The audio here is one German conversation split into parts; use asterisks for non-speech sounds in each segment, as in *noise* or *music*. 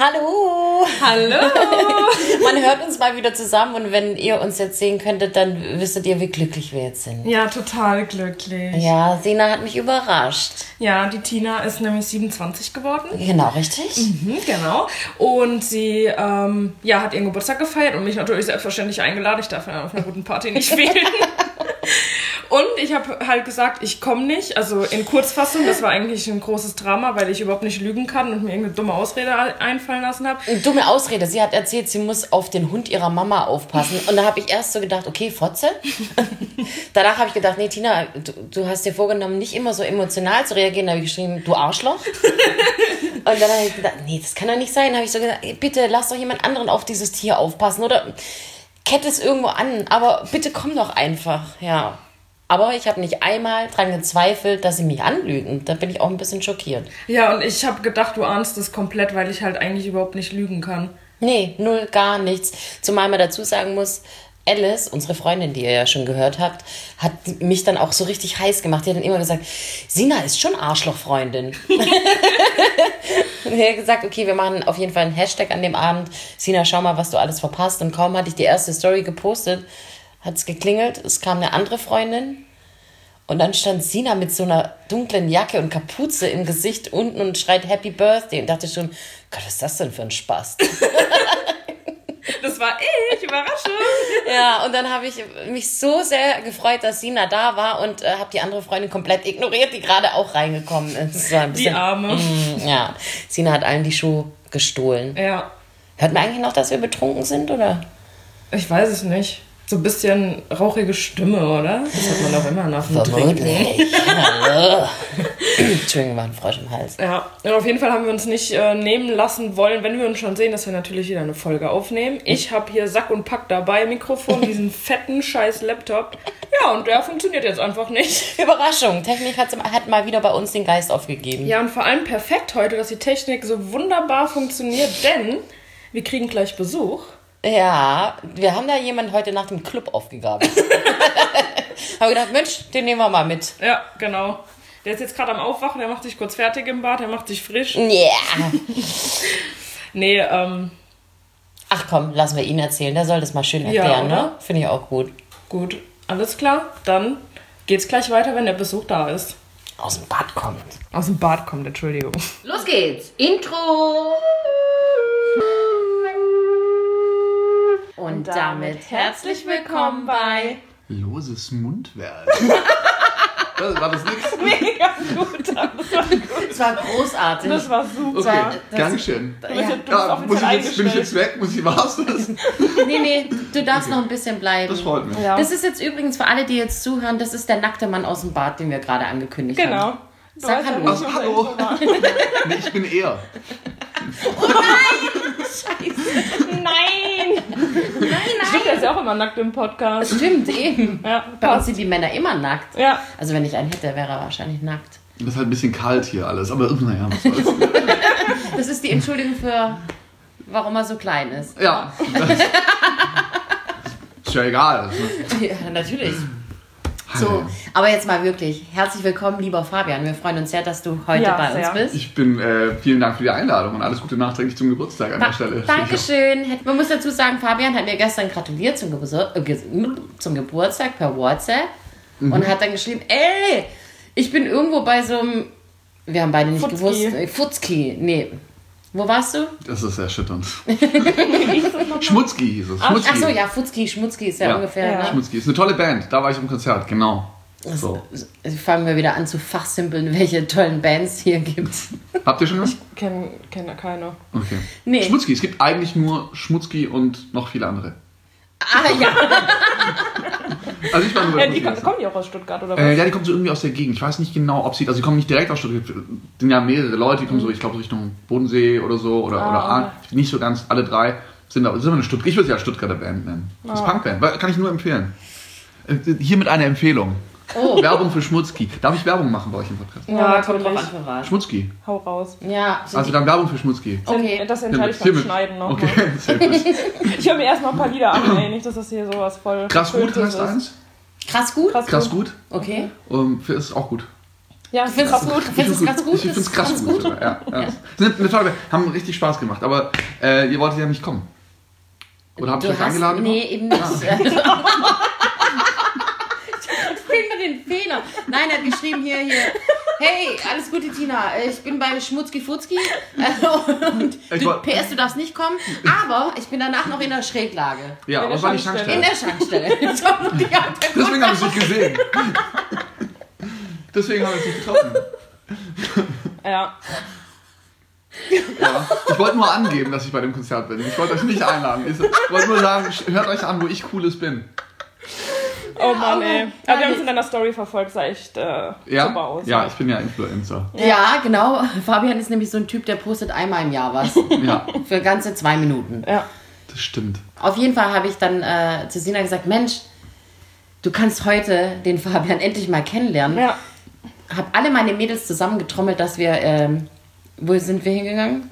Hallo! Hallo! *laughs* Man hört uns mal wieder zusammen und wenn ihr uns jetzt sehen könntet, dann wüsstet ihr, wie glücklich wir jetzt sind. Ja, total glücklich. Ja, Sina hat mich überrascht. Ja, die Tina ist nämlich 27 geworden. Genau, richtig? Mhm, genau. Und sie ähm, ja, hat ihren Geburtstag gefeiert und mich natürlich selbstverständlich eingeladen. Ich darf ja auf einer guten Party nicht fehlen. *laughs* Und ich habe halt gesagt, ich komme nicht. Also in Kurzfassung, das war eigentlich ein großes Drama, weil ich überhaupt nicht lügen kann und mir irgendeine dumme Ausrede einfallen lassen habe. Dumme Ausrede. Sie hat erzählt, sie muss auf den Hund ihrer Mama aufpassen. Und da habe ich erst so gedacht, okay, Fotze. *laughs* Danach habe ich gedacht, nee, Tina, du, du, hast dir vorgenommen, nicht immer so emotional zu reagieren. Da habe ich geschrieben, du Arschloch. *laughs* Und dann habe ich gedacht, nee, das kann doch nicht sein. Da habe ich so gesagt, bitte lass doch jemand anderen auf dieses Tier aufpassen. Oder kette es irgendwo an. Aber bitte komm doch einfach. Ja. Aber ich habe nicht einmal daran gezweifelt, dass sie mich anlügen. Da bin ich auch ein bisschen schockiert. Ja, und ich habe gedacht, du ahnst das komplett, weil ich halt eigentlich überhaupt nicht lügen kann. Nee, null, gar nichts. Zumal man dazu sagen muss, Alice, unsere Freundin, die ihr ja schon gehört habt, hat mich dann auch so richtig heiß gemacht. Die hat dann immer gesagt, Sina ist schon Arschlochfreundin. *laughs* und er hat gesagt, okay, wir machen auf jeden Fall einen Hashtag an dem Abend. Sina, schau mal, was du alles verpasst. Und kaum hatte ich die erste Story gepostet, hat es geklingelt, es kam eine andere Freundin und dann stand Sina mit so einer dunklen Jacke und Kapuze im Gesicht unten und schreit Happy Birthday und dachte schon, Gott, was ist das denn für ein Spaß? *laughs* das war ich, Überraschung. Ja, und dann habe ich mich so sehr gefreut, dass Sina da war und äh, habe die andere Freundin komplett ignoriert, die gerade auch reingekommen ist. Bisschen, die Arme. Mm, ja, Sina hat allen die Schuhe gestohlen. Ja. Hört man eigentlich noch, dass wir betrunken sind, oder? Ich weiß es nicht. So ein bisschen rauchige Stimme, oder? Das hat man doch immer nach dem Vermutlich. Hallo. Entschuldigung, war ein Frosch im Hals. Ja, und auf jeden Fall haben wir uns nicht äh, nehmen lassen wollen, wenn wir uns schon sehen, dass wir natürlich wieder eine Folge aufnehmen. Ich habe hier Sack und Pack dabei, Mikrofon, diesen *laughs* fetten scheiß Laptop. Ja, und der funktioniert jetzt einfach nicht. *laughs* Überraschung, Technik hat mal wieder bei uns den Geist aufgegeben. Ja, und vor allem perfekt heute, dass die Technik so wunderbar funktioniert, denn wir kriegen gleich Besuch. Ja, wir haben da jemanden heute nach dem Club aufgegabelt. *laughs* Habe gedacht, Mensch, den nehmen wir mal mit. Ja, genau. Der ist jetzt gerade am Aufwachen, der macht sich kurz fertig im Bad, der macht sich frisch. Ja. Yeah. *laughs* nee, ähm. Ach komm, lassen wir ihn erzählen. Der soll das mal schön erklären, ja, ne? Finde ich auch gut. Gut, alles klar. Dann geht's gleich weiter, wenn der Besuch da ist. Aus dem Bad kommt. Aus dem Bad kommt, Entschuldigung. Los geht's. Intro. Und damit herzlich willkommen bei Loses Mundwerk. *laughs* war das nichts? Mega gut. Das war gut. Das war großartig. Das war super. Okay, Dankeschön. Ja. Ja, muss ich jetzt, bin ich jetzt weg? Muss ich was? *laughs* nee, nee, du darfst okay. noch ein bisschen bleiben. Das freut mich. Ja. Das ist jetzt übrigens für alle, die jetzt zuhören, das ist der nackte Mann aus dem Bad, den wir gerade angekündigt genau. haben. Genau. Sag Hallo. Hallo. *laughs* nee, ich bin er. Oh nein! Scheiße. Nein! Nein, nein! Stimmt, er ist ja auch immer nackt im Podcast. Stimmt, eben. Ja, Bei uns sind die Männer immer nackt. Ja. Also wenn ich einen hätte, wäre er wahrscheinlich nackt. Das ist halt ein bisschen kalt hier alles, aber naja, was soll's. *laughs* Das ist die Entschuldigung für, warum er so klein ist. Ja. *laughs* ist ja egal. Ja, natürlich. So, aber jetzt mal wirklich, herzlich willkommen, lieber Fabian. Wir freuen uns sehr, dass du heute Ja, bei uns sehr. bist. Ich bin, äh, vielen Dank für die Einladung und alles Gute nachträglich zum Geburtstag an der Stelle. Dankeschön. Man muss dazu sagen, Fabian hat mir gestern gratuliert zum, Gebur äh, zum Geburtstag per WhatsApp Mhm. und hat dann geschrieben, ey, ich bin irgendwo bei so einem, wir haben beide nicht Futzki. gewusst, äh, Futzki, nee. Wo warst du? Das ist erschütternd. *laughs* Schmutzki hieß es. Ach, Schmutzki. ach so, ja, Futzki, Schmutzki ist ja, Ja. ungefähr. Ja. Ne? Schmutzki. Ist eine tolle Band. Da war ich im Konzert, genau. So. Also fangen wir wieder an zu fachsimpeln, welche tollen Bands hier gibt. *laughs* Habt ihr schon was? Kenn, kenn keine. Okay. Nee. Schmutzki. Es gibt eigentlich nur Schmutzki und noch viele andere. Ah ja, *laughs* Also ich war nur Ja, die, Schmutzki. kommen die auch aus Stuttgart, oder was? Äh, ja, die kommen so irgendwie aus der Gegend. Ich weiß nicht genau, ob sie, also sie kommen nicht direkt aus Stuttgart. Es sind ja mehrere Leute, die kommen so, ich glaube, Richtung Bodensee oder so oder, Ah, oder. Aalen. Nicht so ganz, alle drei sind aber sind eine Stuttgart. Ich würde sie als Stuttgarter Band nennen. Das ist Ah. Punkband. Kann ich nur empfehlen. Äh, Hiermit eine Empfehlung. Oh. Werbung für Schmutzki. Darf ich Werbung machen bei euch im Podcast? Ja, kommt drauf an natürlich. für was. Schmutzki. Hau raus. Ja, sind Also dann Werbung für Schmutzki. Okay. Das entscheide ich beim. Schneiden noch. Okay, *laughs* gut. Ich höre mir erstmal ein paar Lieder an, ey. Nicht, dass das hier sowas voll. Krass gut heißt ist. eins. krass gut? Krass, Krass gut. Okay. Ähm, für ist auch gut. Ja, Du findest es gut? Findest es ganz gut? Ich finde es krass gut. sogar, Ja, ja. Sind eine tolle, haben richtig Spaß gemacht, aber äh, ihr wolltet ja nicht kommen. Oder habt ihr euch eingeladen? Nee, eben nicht. *laughs* *laughs* ich finde den Fehler. Nein, er hat geschrieben hier, hier. Hey, alles Gute, Tina. Ich bin bei Schmutzki Futzki. Und Ich du, PS, du darfst nicht kommen. Aber ich bin danach noch in der Schräglage. Ja, was war die Schankstelle. In der *laughs* den *laughs* Deswegen haben wir es nicht gesehen. Deswegen haben wir es nicht getroffen. Ja. Ja. Ich wollte nur angeben, dass ich bei dem Konzert bin. Ich wollte euch nicht einladen. Ich wollte nur sagen, hört euch an, wo ich cooles bin. Oh Mann, ey. aber- wir haben es in deiner Story verfolgt, sah echt äh, Ja? super aus. Ja, ich bin ja Influencer. Ja, genau. Fabian ist nämlich so ein Typ, der postet einmal im Jahr was. *laughs* Ja, Für ganze zwei Minuten. Ja. das stimmt. Auf jeden Fall habe ich dann äh, zu Sina gesagt, Mensch, du kannst heute den Fabian endlich mal kennenlernen. Ja. Habe alle meine Mädels zusammengetrommelt, dass wir, ähm, wo sind wir hingegangen?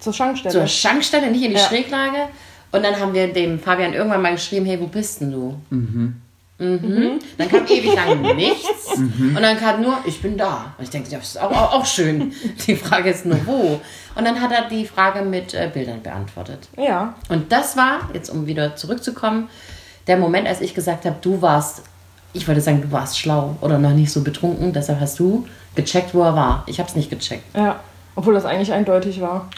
Zur Schankstelle. Zur Schankstelle, nicht in die Ja. Schräglage. Und dann haben wir dem Fabian irgendwann mal geschrieben, hey, wo bist denn du? Mhm. Dann kam ewig lang nichts. *laughs* Und dann kam nur, ich bin da. Und ich denke, das ist auch, auch, auch schön. *laughs* Die Frage ist nur, wo? Und dann hat er die Frage mit äh, Bildern beantwortet. ja. Und das war, jetzt um wieder zurückzukommen, der Moment, als ich gesagt habe, du warst, ich wollte sagen, du warst schlau oder noch nicht so betrunken, deshalb hast du gecheckt, wo er war. Ich habe es nicht gecheckt. Ja. Obwohl das eigentlich eindeutig war.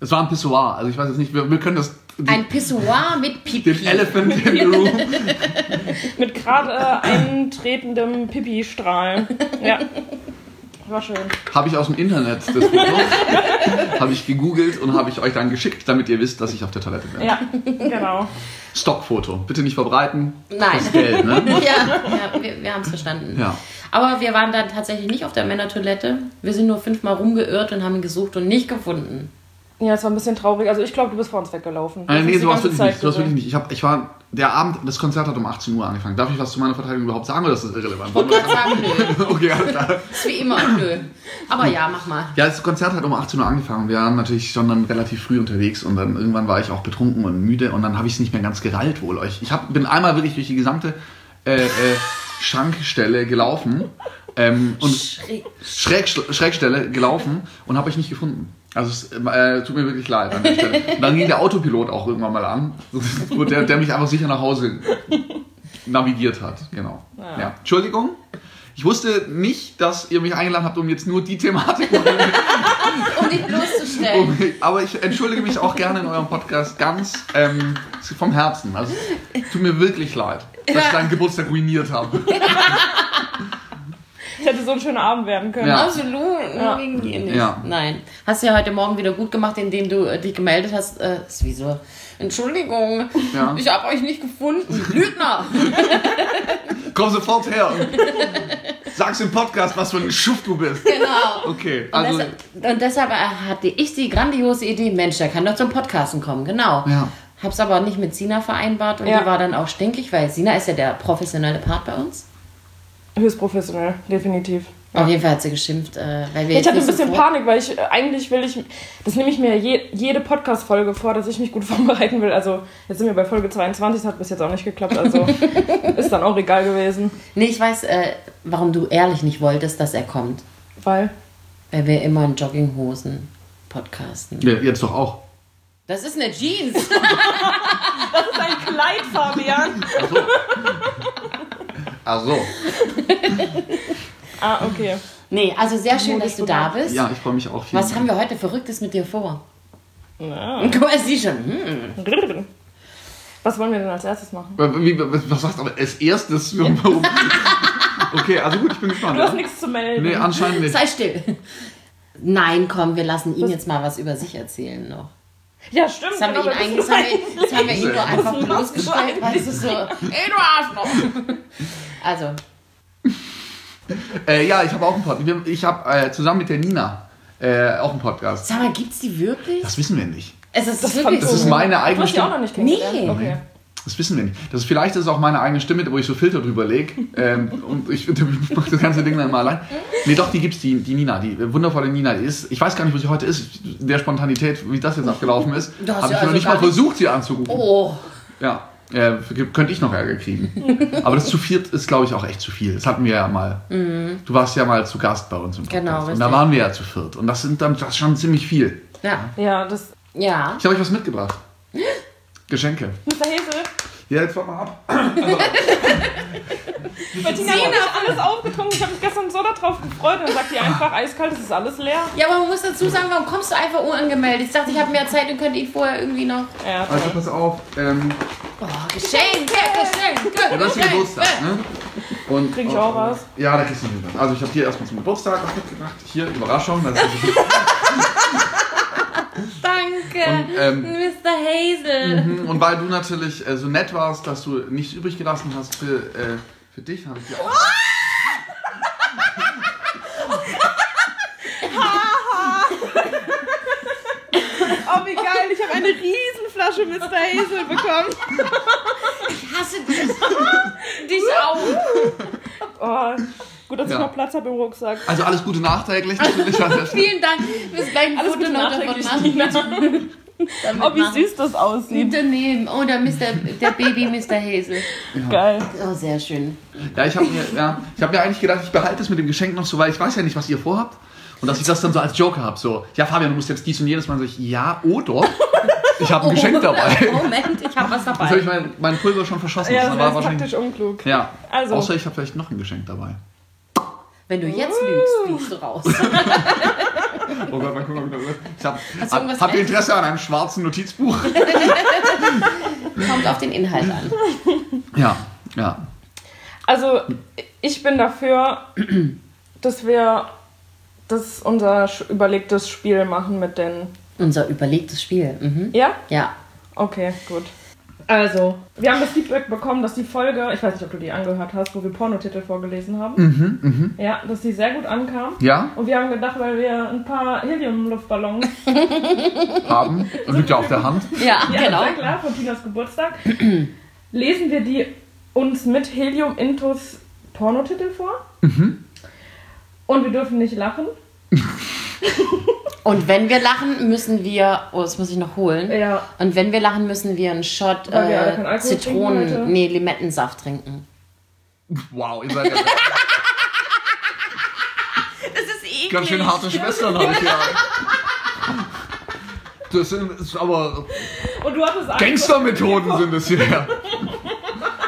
Es war ein Pissoir. Also ich weiß jetzt nicht, wir, wir können das. Ein Pissoir mit Pipi. den Elephant in the Room. *laughs* Mit gerade äh, eintretendem Pipi-Strahl. Ja. War schön. Habe ich aus dem Internet das Foto. *laughs* habe ich gegoogelt und habe ich euch dann geschickt, damit ihr wisst, dass ich auf der Toilette bin. Ja, genau. Stockfoto. Bitte nicht verbreiten. Nein. Das Geld, ne? *laughs* Ja, ja wir, wir haben es verstanden. Ja. Aber wir waren dann tatsächlich nicht auf der Männertoilette. Wir sind nur fünfmal rumgeirrt und haben ihn gesucht und nicht gefunden. Ja, es war ein bisschen traurig. Also ich glaube, du bist vor uns weggelaufen. Du Äh, nee, sowas ganze wirklich Zeit nicht. Sowas wirklich nicht. Ich, hab, ich war, der Abend, das Konzert hat um 18 Uhr angefangen. Darf ich was zu meiner Verteidigung überhaupt sagen oder ist das irrelevant? Ich wollte gerade sagen, *laughs* nö. okay, alles klar. Ist wie immer, nö. Aber ja, mach mal. Ja, das Konzert hat um 18 Uhr angefangen. Wir waren natürlich schon dann relativ früh unterwegs und dann irgendwann war ich auch betrunken und müde und dann habe ich es nicht mehr ganz gerallt wohl euch. Ich hab, bin einmal wirklich durch die gesamte äh, äh, Schankstelle gelaufen ähm, und Schräg. Schräg, Schrägstelle gelaufen und habe euch nicht gefunden. Also es äh, tut mir wirklich leid an der Stelle. Und dann ging der Autopilot auch irgendwann mal an, der, der mich einfach sicher nach Hause navigiert hat. Genau. Ja. Entschuldigung. Ich wusste nicht, dass ihr mich eingeladen habt, um jetzt nur die Thematik *laughs* Um dich bloßzustellen. um, Aber ich entschuldige mich auch gerne in eurem Podcast ganz ähm, vom Herzen. Also es tut mir wirklich leid, dass ich deinen Geburtstag ruiniert habe. *laughs* Es hätte so ein schöner Abend werden können. Ja. Absolut, nicht. Ja. Nein. Hast du ja heute Morgen wieder gut gemacht, indem du äh, dich gemeldet hast. Äh, ist wie so, Entschuldigung, Ja. ich habe euch nicht gefunden. Lügner! *laughs* Komm sofort her und sag's im Podcast, was für ein Schuft du bist. Genau. Okay, Und also deshalb, und deshalb äh, hatte ich die grandiose Idee, Mensch, der kann doch zum Podcasten kommen, genau. Ja. Hab's aber nicht mit Sina vereinbart und Ja. die war dann auch stinkig, weil Sina ist ja der professionelle Part bei uns. Höchst professionell, definitiv. Auf jeden Fall hat sie geschimpft, äh, weil wir Ich hatte ein bisschen sofort- Panik, weil ich äh, eigentlich will ich, das nehme ich mir je, jede Podcast-Folge vor, dass ich mich gut *laughs* vorbereiten will. Also jetzt sind wir bei Folge 22, das hat bis jetzt auch nicht geklappt, also *laughs* ist dann auch egal gewesen. Nee, ich weiß, äh, warum du ehrlich nicht wolltest, dass er kommt. Weil, Weil wir immer in Jogginghosen podcasten. ja, jetzt doch auch. Das ist eine Jeans. *laughs* das ist ein Kleid, Fabian. Ach so. *laughs* Ah, okay. nee, also sehr schön, dass du da bist. Ja, ich freue mich auch. Vielen Was haben wir heute Verrücktes mit dir vor? Ja. *laughs* Guck mal, sie schon. Hm. *laughs* Was wollen wir denn als erstes machen? Wie, was sagst du aber als erstes? Warum? Okay, also gut, ich bin gespannt. Du hast Ja? nichts zu melden. Nee, anscheinend nicht. Sei still. Nein, komm, wir lassen ihn jetzt mal was über sich erzählen noch. ja, stimmt. Das haben wir genau, ihn eigentlich, das haben wir, das haben wir ihn nur einfach bloßgestellt, weil es ist so, ey du Arschloch. Also, Äh, ja, ich habe auch einen Podcast. Ich habe äh, zusammen mit der Nina äh, auch einen Podcast. sag mal, gibt's die wirklich? Das wissen wir nicht. Es ist Das wirklich Das ist so. meine eigene hast die auch Stimme. noch nicht kennengelernt? Nee. Okay. Das wissen wir nicht. Das ist, vielleicht ist es auch meine eigene Stimme, wo ich so Filter drüber lege. *laughs* Ähm, und ich, *laughs* ich mache das ganze Ding dann mal allein. Nee, doch, die gibt's, die, die Nina, die wundervolle Nina. Die ist, ich weiß gar nicht, wo sie heute ist. In der Spontanität, wie das jetzt abgelaufen ist, habe ja ich noch also nicht gar mal nicht- versucht, sie anzurufen. Oh, Ja. Äh, könnte ich noch Ärger kriegen. *laughs* Aber das zu viert ist, glaube ich, auch echt zu viel. Das hatten wir ja mal. Du warst ja mal zu Gast bei uns im Podcast. Genau, Und richtig. da waren wir ja zu viert. Und das sind dann das ist schon ziemlich viel. Ja. Ja, das. Ja. Ich habe euch was mitgebracht. *gasps* Geschenke. Mr. Hesel. Ja, jetzt warte mal ab. *laughs* Bettina hat alles aufgetrunken. Ich habe mich gestern so darauf gefreut. Dann sagt die einfach eiskalt, es ist alles leer. Ja, aber man muss dazu sagen, warum kommst du einfach unangemeldet? Ich dachte, ich habe mehr Zeit und könnte ihn vorher irgendwie noch. Ja, Also pass auf. Ähm, Oh, Geschenke, Geschenke. ja, das ist der. Geburtstag, ne? Und, Krieg ich auch was? Ja, da kriegst du was. Also ich habe hier erstmal zum Geburtstag was mitgebracht. Hier, Überraschung. Das ist *laughs* Danke, Und, ähm, Mr. Hazel. und weil du natürlich äh, so nett warst, dass du nichts übrig gelassen hast für, äh, für dich, habe ich dir auch. *laughs* Oh, wie geil. Ich habe eine Riesenflasche Mr. Hazel bekommen. Ich hasse dich. *laughs* dich auch. Oh, gut, dass Ja. ich noch Platz habe im Rucksack. Also alles Gute nachträglich natürlich. *laughs* Vielen Dank. Wirst gleich ein Alles Foto Gute noch davon nachträglich. *laughs* Damit *laughs* Oh, wie machen. süß das aussieht. Unternehmen. Oh, der, Mr., der Baby Mr. Hazel. Geil. Oh, sehr schön. Ja, ich habe mir, ja, ich hab mir eigentlich gedacht, ich behalte es mit dem Geschenk noch so, weil ich weiß ja nicht, was ihr vorhabt. Und dass ich das dann so als Joker habe. So, ja, Fabian, du musst jetzt dies und jenes machen. So ich, ja, oder? Ich habe ein Geschenk dabei. Moment, ich habe was Jetzt habe ich dabei. mein, mein Pulver schon verschossen. Ja, das das war taktisch unklug. Ja, Also. außer ich habe vielleicht noch ein Geschenk dabei. Wenn du jetzt lügst, fliegst du raus. *laughs* Oh Gott, mal gucken, ob ich habe hab ihr mit? Interesse an einem schwarzen Notizbuch. *laughs* Kommt auf den Inhalt an. Ja, ja. Also, ich bin dafür, dass wir das unser überlegtes Spiel machen mit den. Unser überlegtes Spiel. Mhm. Ja? Ja. Okay, gut. Also, wir haben das Feedback bekommen, dass die Folge, ich weiß nicht, ob du die angehört hast, wo wir Pornotitel vorgelesen haben. Ja, dass die sehr gut ankam. Ja, Und wir haben gedacht, weil wir ein paar Helium-Luftballons, *laughs* haben. *laughs* Das liegt ja auf der Hand. Ja, ja, genau. sehr klar, von Tinas Geburtstag, *clears throat* lesen wir die uns mit Helium-Intus Pornotitel vor. Und wir dürfen nicht lachen. *laughs* Und wenn wir lachen, müssen wir. Oh, das muss ich noch holen. Ja. Und wenn wir lachen, müssen wir einen Shot äh, trinken Zitronen. heute. Nee, Limettensaft trinken. Wow, ihr seid ja Das ist eklig. ganz schön harte Schwestern, habe ich ja. Das sind ist aber Und du hattest Angst. Gangstermethoden sind es hier.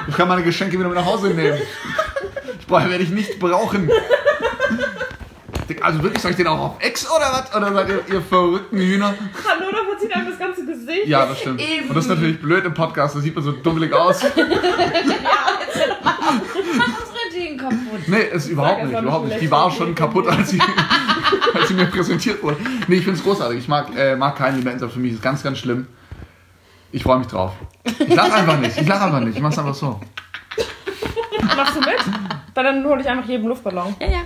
Ich kann meine Geschenke wieder mit nach Hause nehmen. Ich brauche, werde ich nicht brauchen. Also wirklich, soll ich den auch auf Ex oder was? Oder seid ihr, ihr verrückten Hühner? Hallo, da verzieht einem das ganze Gesicht. Ja, das stimmt. Eben. Und das ist natürlich blöd im Podcast, da sieht man so dummelig aus. *laughs* *laughs* Unsere Ding kaputt. Nee, ist überhaupt nicht, überhaupt nicht. Die war schon kaputt, als sie, *laughs* als sie mir präsentiert wurde. Nee, ich finde es großartig. Ich mag, äh, mag keinen Limettensaft für mich. ist ganz, ganz schlimm. Ich freue mich drauf. Ich lach einfach nicht. Ich lach einfach nicht. Ich mach's einfach so. Machst du mit? Dann hole ich einfach jeden Luftballon. Ja, ja.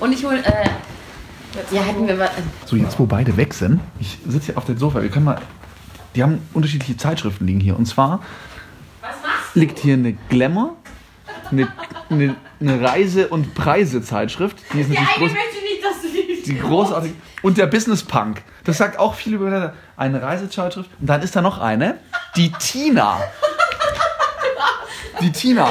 Und ich hol. Äh, ja, hätten wir was. So, jetzt wo beide weg sind, ich sitze hier auf dem Sofa. Wir können mal. Die haben unterschiedliche Zeitschriften liegen hier. Und zwar liegt hier eine Glamour, eine, eine, eine Reise- und Preise-Zeitschrift. Die ist natürlich groß, möchte nicht, dass du die. die *laughs* großartig. Und der Business Punk. Das sagt auch viel über eine Reisezeitschrift. Und dann ist da noch eine, die Tina. Die Tina.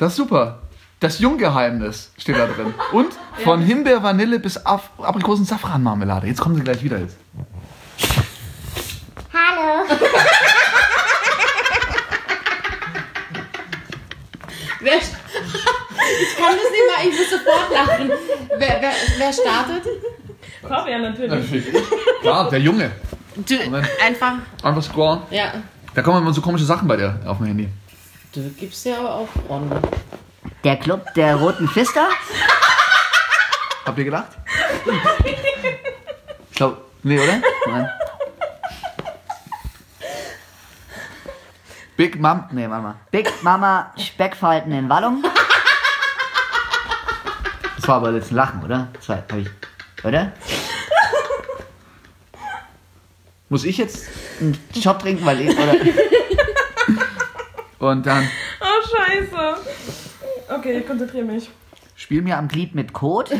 Das ist super. Das Junggeheimnis steht da drin. Und *laughs* von Himbeer, Vanille bis Af Aprikosen Safranmarmelade. Jetzt kommen sie gleich wieder jetzt. Hallo. wer, *laughs* ich kann das nicht mal, ich muss sofort lachen. Wer, wer, wer startet? Fabian natürlich. Natürlich. Klar, der Junge. Du, Moment. einfach. Einfach scrollen. Ja. Da kommen immer so komische Sachen bei dir auf dem Handy. Du gibst ja aber auch on. Der Club der Roten Pfister? Habt ihr gedacht? Ich glaube, nee, oder? Nein. Big Mom, nee, Mama. Big Mama Speckfalten in Wallung? Das war aber jetzt ein Lachen, oder? Das war, hab ich, oder? Muss ich jetzt? Einen Shot trinken, weil ich, oder? Und dann *laughs* Oh, scheiße. Okay, ich konzentriere mich. Spiel mir am Glied mit Kot.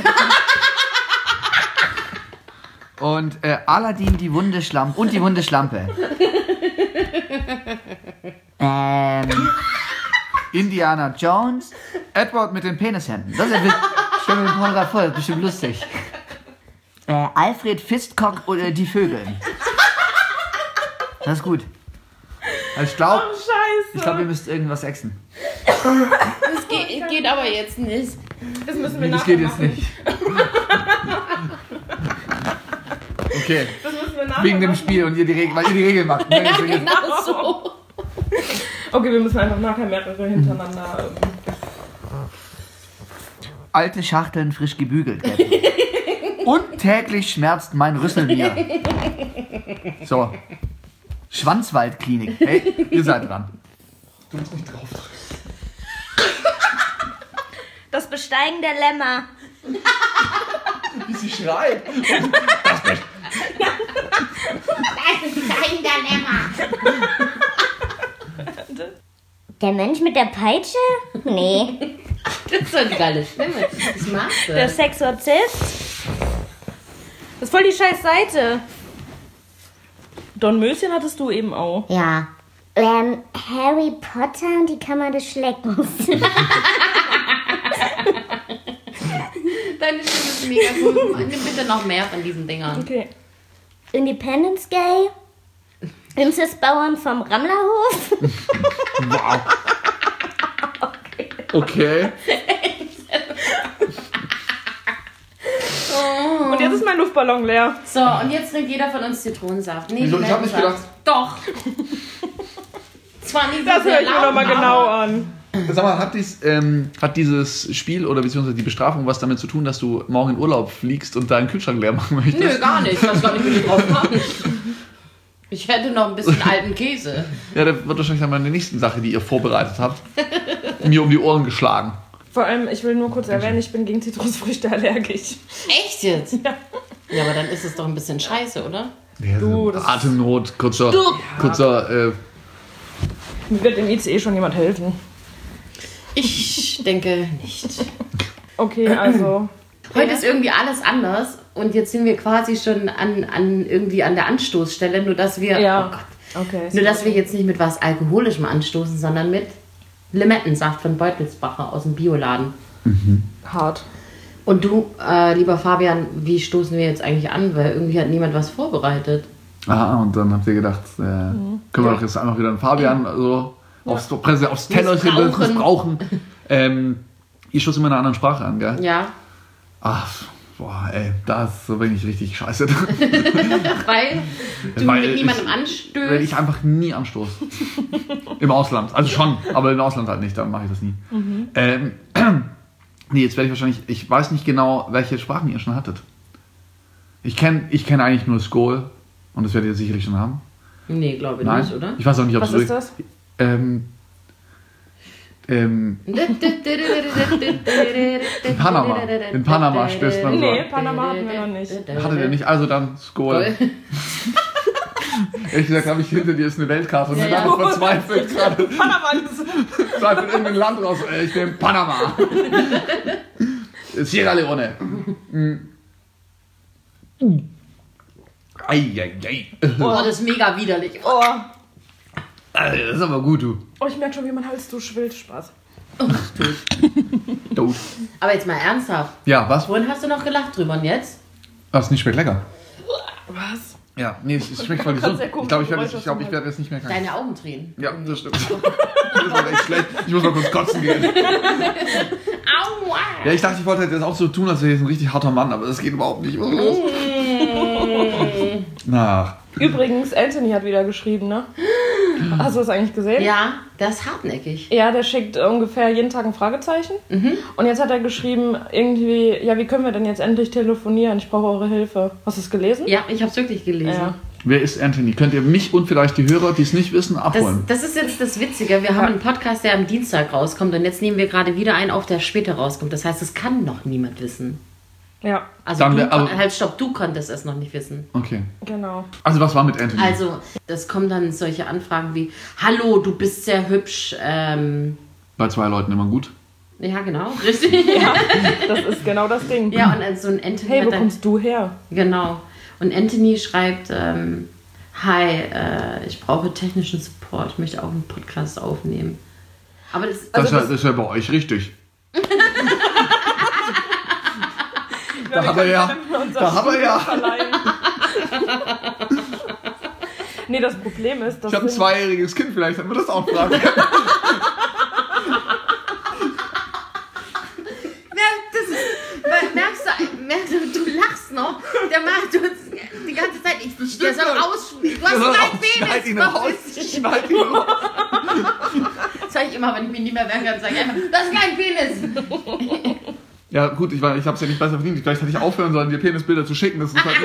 und äh, Aladdin die Wunde Schlampe und die Wunde Schlampe. Ähm, Indiana Jones. Edward mit den Penishänden. Das ist ja witzig. Ich stelle mir den Paul gerade vor, das ist bestimmt lustig. Äh, Alfred Fistcock oder die Vögel. Das ist gut. Also ich glaube, Oh, Scheiße. ich glaube, ihr müsst irgendwas exen. Das geht, geht aber jetzt nicht. das müssen wir Das nachher geht jetzt nicht. Okay, Das müssen wir nachher wegen dem. Spiel und ihr die Regeln, weil ihr die Regeln macht. Ne? *laughs* Deswegen- Genau so. Okay, wir müssen einfach nachher mehrere hintereinander. Ähm, Alte Schachteln frisch gebügelt. Und täglich schmerzt mein Rüsselbier. So. Schwanzwaldklinik. Hey, ihr seid dran. Du musst nicht drauf. Das Besteigen der Lämmer. Wie sie schreit. Der Mensch mit der Peitsche? Nee. Das ist so eine geile Stimme. Das magst Der du. Sexorzist? Das ist voll die scheiß Seite. Don Möschen hattest du eben auch. Ja. Ähm, Harry Potter und die Kammer des Schleckens. Deine Stimme ist mega cool. Nimm bitte noch mehr von diesen Dingern. Okay. Independence Day. Inzestbauern vom Rammlerhof. Wow. *laughs* Okay. Und jetzt ist mein Luftballon leer. So, und jetzt trinkt jeder von uns Zitronensaft. Nee, Wieso? Ich hab nicht Limettensaft. Doch. Zwar nicht so Das höre ich mir nochmal genau an. Sag mal, hat, dies, ähm, hat dieses Spiel oder beziehungsweise die Bestrafung was damit zu tun, dass du morgen in Urlaub fliegst und deinen Kühlschrank leer machen möchtest? Nö, gar nicht. Ich weiß gar nicht, wie du drauf kommst. Ich hätte noch ein bisschen alten Käse. Ja, das wird wahrscheinlich dann meine nächsten Sache, die ihr vorbereitet habt, *laughs* mir um die Ohren geschlagen. Vor allem, ich will nur kurz erwähnen, ich bin gegen Zitrusfrüchte allergisch. Echt jetzt? Ja. Ja, aber dann ist es doch ein bisschen scheiße, oder? Ja, Du, so das- Atemnot, kurzer, kurzer, äh, Mir wird im ICE schon jemand helfen. Ich denke nicht. Okay, also. Heute ist irgendwie alles anders und jetzt sind wir quasi schon an, an irgendwie an der Anstoßstelle, nur dass wir, oh Ja. Gott, Okay. nur dass wir jetzt nicht mit was Alkoholischem anstoßen, sondern mit Limettensaft von Beutelsbacher aus dem Bioladen. hart. Und du, äh, lieber Fabian, wie stoßen wir jetzt eigentlich an? Weil irgendwie hat niemand was vorbereitet. aha, und dann habt ihr gedacht, äh, können wir doch jetzt einfach wieder einen Fabian so aufs, Präse- aufs Tellerchen Missbrauchen. missbrauchen. Ähm, ihr stoßt immer in einer anderen Sprache an, gell? Ja, Ach, boah, ey, das bin ich richtig scheiße. *laughs* weil du Weil mit ich- niemandem Weil anstößt. ich einfach nie anstoße. *laughs* Im Ausland. Also schon, aber im Ausland halt nicht, dann mache ich das nie. Ähm, *clears throat* nee, jetzt werde ich wahrscheinlich, ich weiß nicht genau, welche Sprachen ihr schon hattet. Ich kenne ich kenn eigentlich nur Skol und das werdet ihr sicherlich schon haben. Nee, glaube ich Nein, nicht, oder? ich weiß auch nicht, ob Was es ist das? Ähm, ähm, In Panama. In Panama stößt man so. Nee, Panama hatten wir noch nicht. hattet ihr nicht, also dann Skol. Ehrlich gesagt habe ich hinter dir ist eine Weltkarte und Ja, bin ja. verzweifelt gerade. *laughs* Panama gesucht. Zweifelt in irgendein Land raus. Äh, Ich nehme Panama. *laughs* Sierra Leone. Eieiei. Oh, das ist mega widerlich. Oh. Das ist aber gut, du. oh, ich merke schon, wie mein Hals du schwillt. Spaß. du. Aber jetzt mal ernsthaft. Ja, was? Wohin hast du noch gelacht drüber und jetzt? Das nicht schmeckt lecker. Was? Ja, nee, es es schmeckt voll *laughs* gesund. sehr Ich glaube, ich werde ich glaub, ich aus dem werd jetzt nicht mehr krank. Deine Augen drehen. Ja, das stimmt. *laughs* Das war echt schlecht. Ich muss mal kurz kotzen gehen. Aua! Ja, ich dachte, ich wollte jetzt auch so tun, als wäre ich ein richtig harter Mann, aber das geht überhaupt nicht. Was ist los? Na, Übrigens, Anthony hat wieder geschrieben, ne? Hast du das eigentlich gesehen? Ja, das ist hartnäckig. Ja, der schickt ungefähr jeden Tag ein Fragezeichen. Und jetzt hat er geschrieben, irgendwie, ja, wie können wir denn jetzt endlich telefonieren? Ich brauche eure Hilfe. Hast du es gelesen? Ja, ich habe es wirklich gelesen. Ja. wer ist Anthony? Könnt ihr mich und vielleicht die Hörer, die es nicht wissen, Das, abholen? das ist jetzt das Witzige. Wir haben einen Podcast, der am Dienstag rauskommt und jetzt nehmen wir gerade wieder einen auf, der später rauskommt. Das heißt, es kann noch niemand wissen. Ja, Also Dann du, aber- halt stopp, du konntest es noch nicht wissen. Okay. genau. Also was war mit Anthony? Also, das kommen dann solche Anfragen wie, hallo, du bist sehr hübsch. Ähm, Bei zwei Leuten immer gut. ja, genau, *laughs* richtig. Das ist genau das Ding. Ja, und so ein Anthony Hey, wo dann, kommst du her? Genau. Und Anthony schreibt, ähm, Hi, äh, ich brauche technischen Support. Ich möchte auch einen Podcast aufnehmen. Aber das, Das, Also ist ja, das- das ist ja bei euch richtig. Wir hat er können ja- da hat er ja. *laughs* Nee, das Problem ist, dass Ich habe ein zweijähriges Kind, vielleicht hätten wir das auch fragen *laughs* können. das ist, weil, merkst du, merkst du, du lachst noch. Der macht uns die ganze Zeit. Ich, der soll doch. aus. Du hast einen Schneid ihn raus. Penis. Schneid ihn raus. Das sage ich immer, wenn ich mich nicht mehr wehren kann. Sag ich einfach, das ist kein Penis. *laughs* Ja, gut, ich, war- ich habe es ja nicht besser verdient. Vielleicht hätte ich aufhören sollen, dir Penisbilder zu schicken. Das ist halt,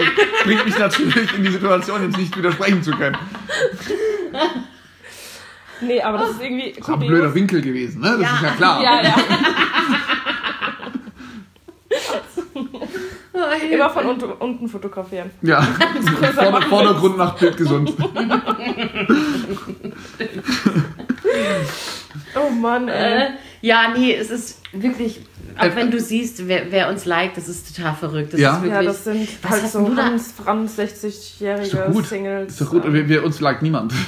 bringt mich natürlich in die Situation, jetzt nicht widersprechen zu können. Nee, aber das ist irgendwie. Das ist ein blöder Winkel gewesen, ne? Das ist ja klar. Ja, ja. *laughs* Immer von unten, unten fotografieren. Ja. *laughs* Vorder Vordergrund nach Bild gesund. *laughs* Oh Mann, ey. Äh, ja, nee, es ist wirklich. Auch Äh, wenn du siehst, wer, wer uns liked, das ist total verrückt. Das Ja? ist wirklich, Ja, das sind halt so doch 60-jährige gut. Singles. Ist doch gut. Wir, wir, uns liked niemand. *laughs*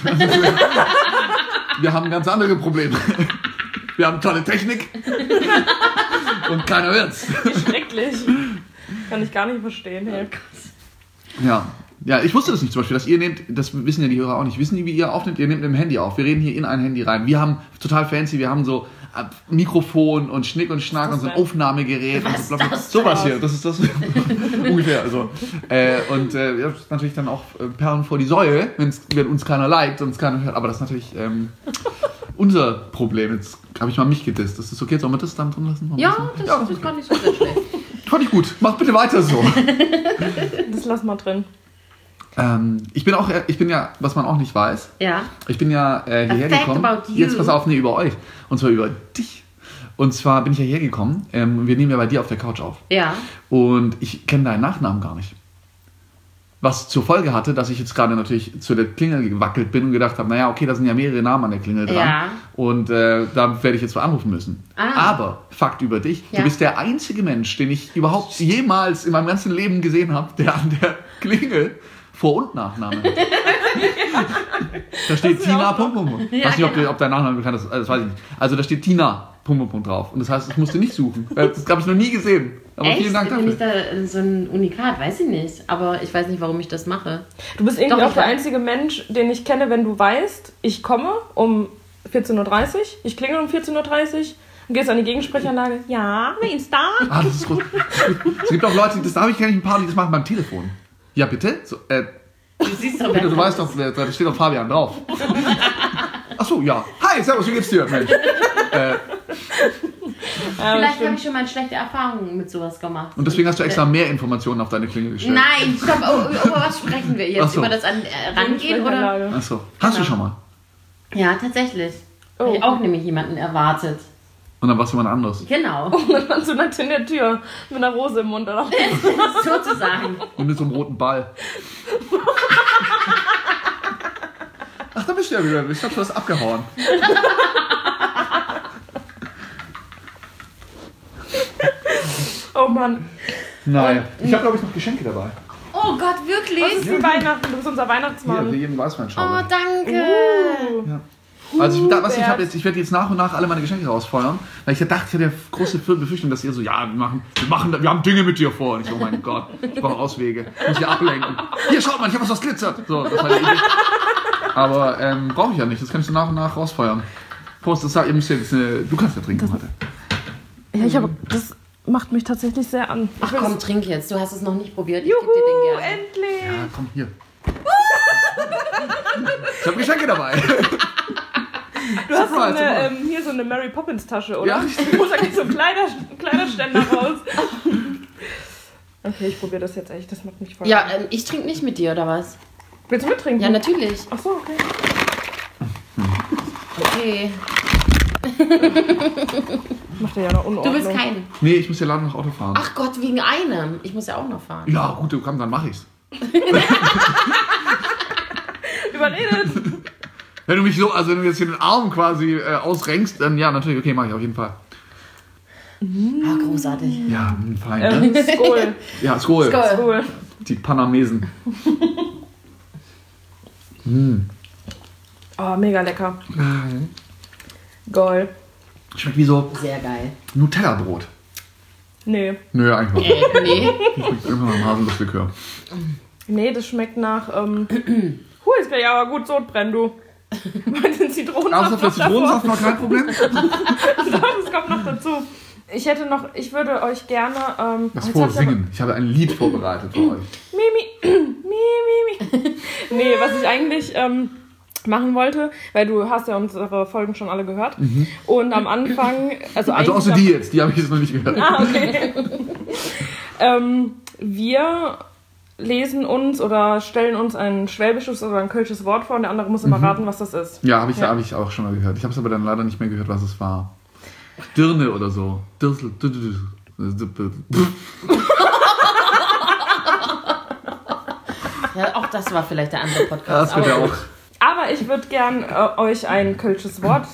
Wir haben ganz andere Probleme. Wir haben tolle Technik. Und keiner hört's. Schrecklich. Kann ich gar nicht verstehen. Hey. Ja. Ja, ich wusste das nicht zum Beispiel, dass ihr nehmt, das wissen ja die Hörer auch nicht, wissen die, wie ihr aufnimmt? Ihr nehmt mit dem Handy auf. Wir reden hier in ein Handy rein. Wir haben total fancy, wir haben so Mikrofon und Schnick und Schnack und so ein? Aufnahmegerät. und Was so, bla, bla. das Sowas hier, das ist das *laughs* ungefähr. Also. Äh, und äh, ja, das natürlich dann auch äh, Perlen vor die Säue, wenn's, wenn uns keiner liked und uns keiner hört. Aber das ist natürlich ähm, unser Problem. Jetzt habe ich mal mich gedisst. Das ist okay, sollen wir das dann drin lassen? Noch ein Ja, das, das ist gar nicht so sehr schlecht. Fand ich gut. Macht bitte weiter so. *laughs* *laughs* Das lass mal drin. Ähm, ich bin auch, ich bin ja, was man auch nicht weiß, Ja. Ich bin ja äh, hierher gekommen. Jetzt pass auf, nee, über euch. Und zwar über dich. Und zwar bin ich ja hierher gekommen. Ähm, wir nehmen ja bei dir auf der Couch auf. Ja. Und ich kenne deinen Nachnamen gar nicht. Was zur Folge hatte, dass ich jetzt gerade natürlich zu der Klingel gewackelt bin und gedacht habe, naja, okay, da sind ja mehrere Namen an der Klingel dran. Ja. Und äh, da werde ich jetzt mal anrufen müssen. Ah. Aber, Fakt über dich, Ja. du bist der einzige Mensch, den ich überhaupt jemals in meinem ganzen Leben gesehen habe, der an der Klingel Vor- und Nachname. Da steht Tina, Punkt, Punkt, Punkt. Ja, weiß nicht, ob, genau. der- ob dein Nachname bekannt ist, das weiß ich nicht. Also da steht Tina, Punkt, Punkt, Punkt drauf. Und das heißt, ich musste nicht suchen. Das habe ich noch nie gesehen. Aber Echt? vielen Dank Bin ich dafür. da so ein Unikat? Weiß ich nicht. Aber ich weiß nicht, warum ich das mache. Du bist irgendwie Doch, auch ich der einzige Mensch, den ich kenne, wenn du weißt, ich komme um 14.30 Uhr, ich klingel um 14.30 Uhr und gehst an die Gegensprechanlage. Ja, wer ist da? Ah, das ist gut. Es gibt auch Leute, das da habe ich kenne ich ein paar, die das machen beim Telefon. Ja, bitte? So, äh, Du siehst doch, bitte, *laughs* du weißt doch, wer- da steht doch Fabian drauf. *laughs* Ach so, ja. Hi, servus, wie geht's dir, Mensch? *laughs* Äh, Vielleicht habe ich schon mal schlechte Erfahrungen mit sowas gemacht. und deswegen hast du extra mehr Informationen auf deine Klingel gestellt. Nein, stopp. Oh, über was sprechen wir jetzt? So. Über das an, äh, Rangehen oder? Ach so. Hast du Genau. schon mal? Ja, tatsächlich. Oh. Hab ich auch nämlich jemanden erwartet. Und dann warst du jemand anderes. Genau. *laughs* Und dann so nackt in der Tür mit einer Rose im Mund. Oder? *laughs* Sozusagen. Und mit so einem roten Ball. *laughs* Ach, da bist du ja wieder. Ich dachte, du hast abgehauen. Oh Mann. Nein. Ich habe, glaube ich, noch Geschenke dabei. Oh Gott, Das wirklich? ist wie Weihnachten, du bist unser Hier, für Weihnachtsmann. jeden Weißweinschauer. Oh, danke. Uh. Also ich, was, ich, jetzt, ich werde jetzt nach und nach alle meine Geschenke rausfeuern, weil ich dachte, ich hatte ja große Befürchtung, dass ihr so, ja, wir machen, wir machen, wir haben Dinge mit dir vor. Und ich so, oh mein *laughs* Gott, ich brauche Auswege, ich muss hier ablenken. Hier, schaut mal, ich habe was, was glitzert. So, das war die Idee. Aber ähm, brauche ich ja nicht, das kann ich so nach und nach rausfeuern. Prost, das sagt, ihr müsst jetzt, äh, du kannst ja trinken heute. Ja, ich habe, das macht mich tatsächlich sehr an. Ach komm, trink jetzt. Du hast es noch nicht probiert. Ich Juhu, geb dir den gerne. endlich. Ja, komm, hier. Ich habe Geschenke dabei. *laughs* Du hast so Super, eine, ähm, hier so eine Mary Poppins Tasche, oder? Ja. *laughs* Du musst eigentlich so Kleider, Kleiderständer raus. Okay, ich probiere das jetzt echt, das macht mich voll Ja, ähm, ich trinke nicht mit dir, oder was? Willst du mittrinken? Ja, natürlich. Ach so, okay. Okay. *laughs* Macht er ja noch Du Unordnung. bist kein. Nee, ich muss ja leider noch Auto fahren. Ach Gott, wegen einem. Ich muss ja auch noch fahren. Ja, gut, du komm, dann mach ich's. *laughs* Überredet. Wenn du mich so, also wenn du jetzt hier den Arm quasi äh, ausrenkst, dann ja, natürlich, okay, mache ich auf jeden Fall. Ah, großartig. Ja, fein, ne? Ähm, Skol. Ja, Skol. Skol. Skol. Die Panamesen. Oh, mega lecker. Geil. Schmeckt wie so Sehr geil. Nutella-Brot. Nee. Nö, eigentlich nicht. Äh, nee. *laughs* Schmeckt immer nach Haselnusslikör. Nee, das schmeckt nach. Ähm, *clears throat* Hu, jetzt ja aber gut Sodbrennen, du. *laughs* Bei den Zitronensaft. Außer für Zitronensaft noch kein Problem. *laughs* Das kommt noch dazu. Ich hätte noch, ich würde euch gerne. Ähm, Das Vorsingen. Ich habe ein Lied vorbereitet für euch. Mimi, Mimi, Mimi. Nee, was ich eigentlich ähm, machen wollte, weil du hast ja unsere Folgen schon alle gehört. Und am Anfang, also, Also außer die jetzt, die habe ich jetzt noch nicht gehört. Ah, okay. *laughs* ähm, wir lesen uns oder stellen uns ein schwäbisches oder ein kölsches Wort vor und der andere muss immer raten, was das ist. Ja, habe ich, Ja. hab ich auch schon mal gehört. Ich habe es aber dann leider nicht mehr gehört, was es war. Dirne oder so. Dirsel. Ja, auch das war vielleicht der andere Podcast. Das wird ja aber auch. Aber ich würde gern äh, euch ein kölsches Wort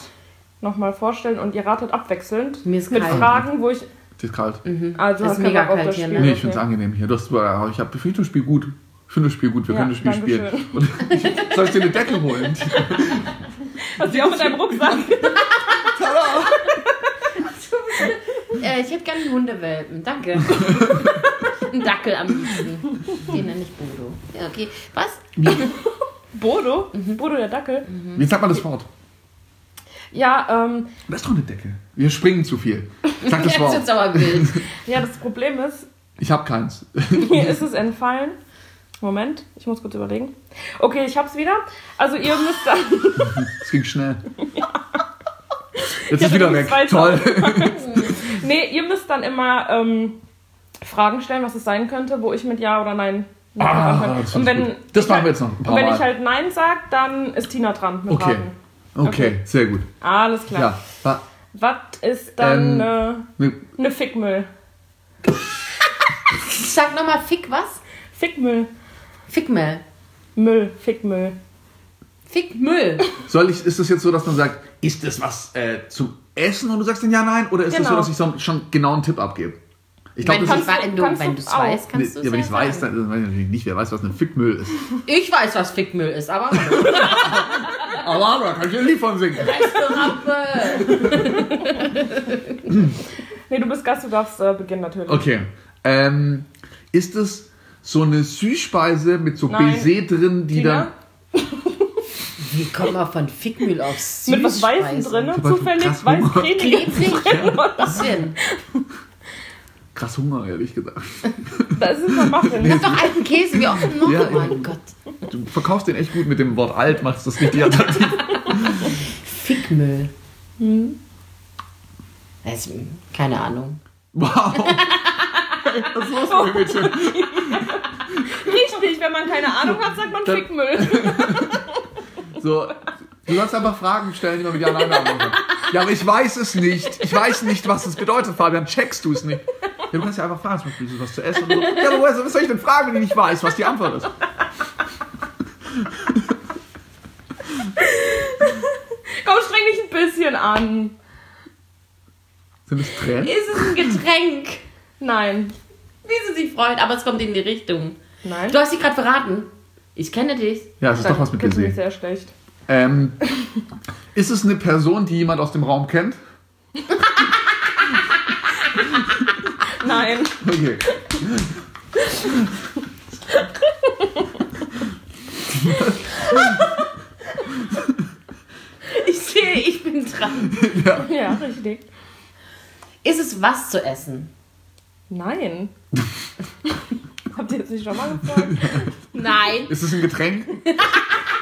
nochmal vorstellen und ihr ratet abwechselnd Mir ist mit. Fragen, wo ich. Die ist kalt. Also Ist mega kalt das hier, Spiel. ne? Nee, okay. ich finde es angenehm hier. Das war, ich habe finde das Spiel gut. Ich finde das Spiel gut. Wir Ja, können das Spiel danke spielen. Und *laughs* ich, soll ich dir eine Decke holen? *laughs* Hast du auch mit deinem Rucksack? *laughs* Äh, ich hätte gerne einen Hundewelpen. Danke. Ein Dackel am liebsten. Den nenne ich Bodo. Ja, okay. Was? Bodo? Bodo der Dackel? Wie sagt man das Wort? Ja, ähm, Das ist doch eine Decke. Wir springen zu viel. Sag *laughs* das Jetzt Wort. wird's aber wild. *laughs* ja, das Problem ist, Ich habe keins. Mir ist es entfallen. Moment, ich muss kurz überlegen. Okay, ich hab's wieder. Also ihr *laughs* müsst dann. Es ging schnell. Jetzt Ich ist wieder weg. Toll. nee, ihr müsst dann immer ähm, Fragen stellen, was es sein könnte, wo ich mit Ja oder Nein Ah, das Und wenn gut. Das machen halt, wir jetzt noch ein paar Und wenn Mal. ich halt Nein sage, dann ist Tina dran mit Okay. Raten. Okay, sehr gut. Alles klar. Ja. Wa- Was ist dann Ähm, äh, ne- eine Fickmüll? *laughs* Sag nochmal Fick was? Fickmüll. Fickmüll. Müll, Fickmüll. Fickmüll. Soll ich, ist es jetzt so, dass man sagt, ist das was äh, zum Essen und du sagst dann ja, nein? Oder ist es so, Genau. dass ich so, schon genau einen Tipp abgebe? Ich glaube, Wenn, das du, ist. Wenn du es weißt, kannst du es Ja, wenn ich ja weiß, dann weiß ich natürlich nicht, wer weiß, was ein Fickmüll ist. Ich weiß, was Fickmüll ist, aber. *laughs* Aber da kann ich ein Lied von singen. *laughs* Nee, du bist Gast, du darfst äh, beginnen natürlich. Okay. Ähm, ist es so eine Süßspeise mit so Nein. Baiser drin, die Tina? Wie kommt man von Fickmüll auf Süßspeise? Mit was Weißem drin, zufällig, weiß. Klebrig? Bisschen. dann krass Hunger, ehrlich gesagt. *laughs* Da ist ein Muffin. Doch alten Käse, wie oft noch? Ja. oh mein Gott. Du verkaufst den echt gut mit dem Wort alt, machst das richtig attraktiv. *laughs* Fickmüll. Also, keine Ahnung. Wow. Ist los mit dem Mädchen? Richtig, wenn man keine Ahnung hat, sagt man Fickmüll. *laughs* So, du sollst einfach Fragen stellen, die man mit Ja, Nein beantworten kann. Ja, aber ich weiß es nicht. Ich weiß nicht, was es bedeutet, Fabian. Checkst du es nicht? Ja, du kannst ja einfach fragen, zum Beispiel, was zu essen oder so. Ja, woher- was soll ich denn fragen, wenn ich nicht weiß, was die Antwort ist? Komm, streng dich ein bisschen an. Sind es Tränen? Ist es ein Getränk? Nein. Wie sie sich freut, aber es kommt in die Richtung. Nein. Du hast sie gerade verraten. Ich kenne dich. Ja, es ist doch was mit du Baiser. sehr schlecht. Ähm, ist es eine Person, die jemand aus dem Raum kennt? *laughs* Nein. Okay. Ich sehe, ich bin dran. Ja, richtig. Ist es was zu essen? Nein. *laughs* Habt ihr jetzt nicht schon mal gefragt? Nein. Ist es ein Getränk? *laughs*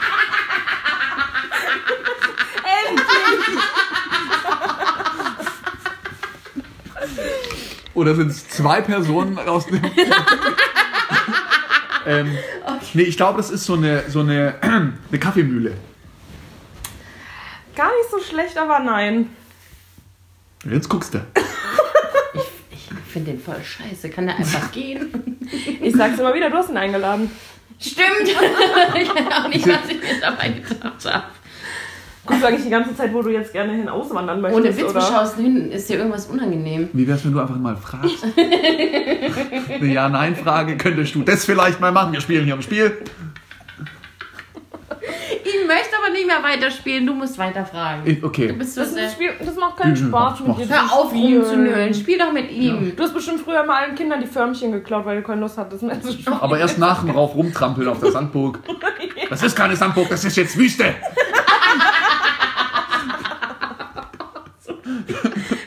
Oder sind es zwei Personen aus dem. *laughs* ähm, Nee, ich glaube, das ist so eine, so eine, *clears throat* eine Kaffeemühle. Gar nicht so schlecht, aber nein. Jetzt guckst du. *laughs* Ich finde den voll scheiße. Kann der einfach *laughs* gehen? Ich sag's immer wieder, du hast ihn eingeladen. Stimmt. ich weiß auch nicht, was ich mir dabei gedacht habe. Gut, sage ich die ganze Zeit, wo du jetzt gerne hin auswandern möchtest, Ohne Witz, du oder? schaust hin, ist dir irgendwas unangenehm. Wie wär's, wenn du einfach mal fragst? Eine Ja-Nein-Frage könntest du das vielleicht mal machen. Wir spielen hier ein Spiel. Ich möchte aber nicht mehr weiterspielen. Du musst weiterfragen. Ich- Okay. Du bist so Das, ist ein. Spiel, das macht keinen Mhm, Spaß mach- mit dir Hör zu auf spielen. rumzunölen. Spiel doch mit ihm. Du hast bestimmt früher mal allen Kindern die Förmchen geklaut, weil du keine Lust hattest mehr zu spielen. Aber erst nach dem Rauf rumtrampeln auf der Sandburg. *laughs* Das ist keine Sandburg, das ist jetzt Wüste.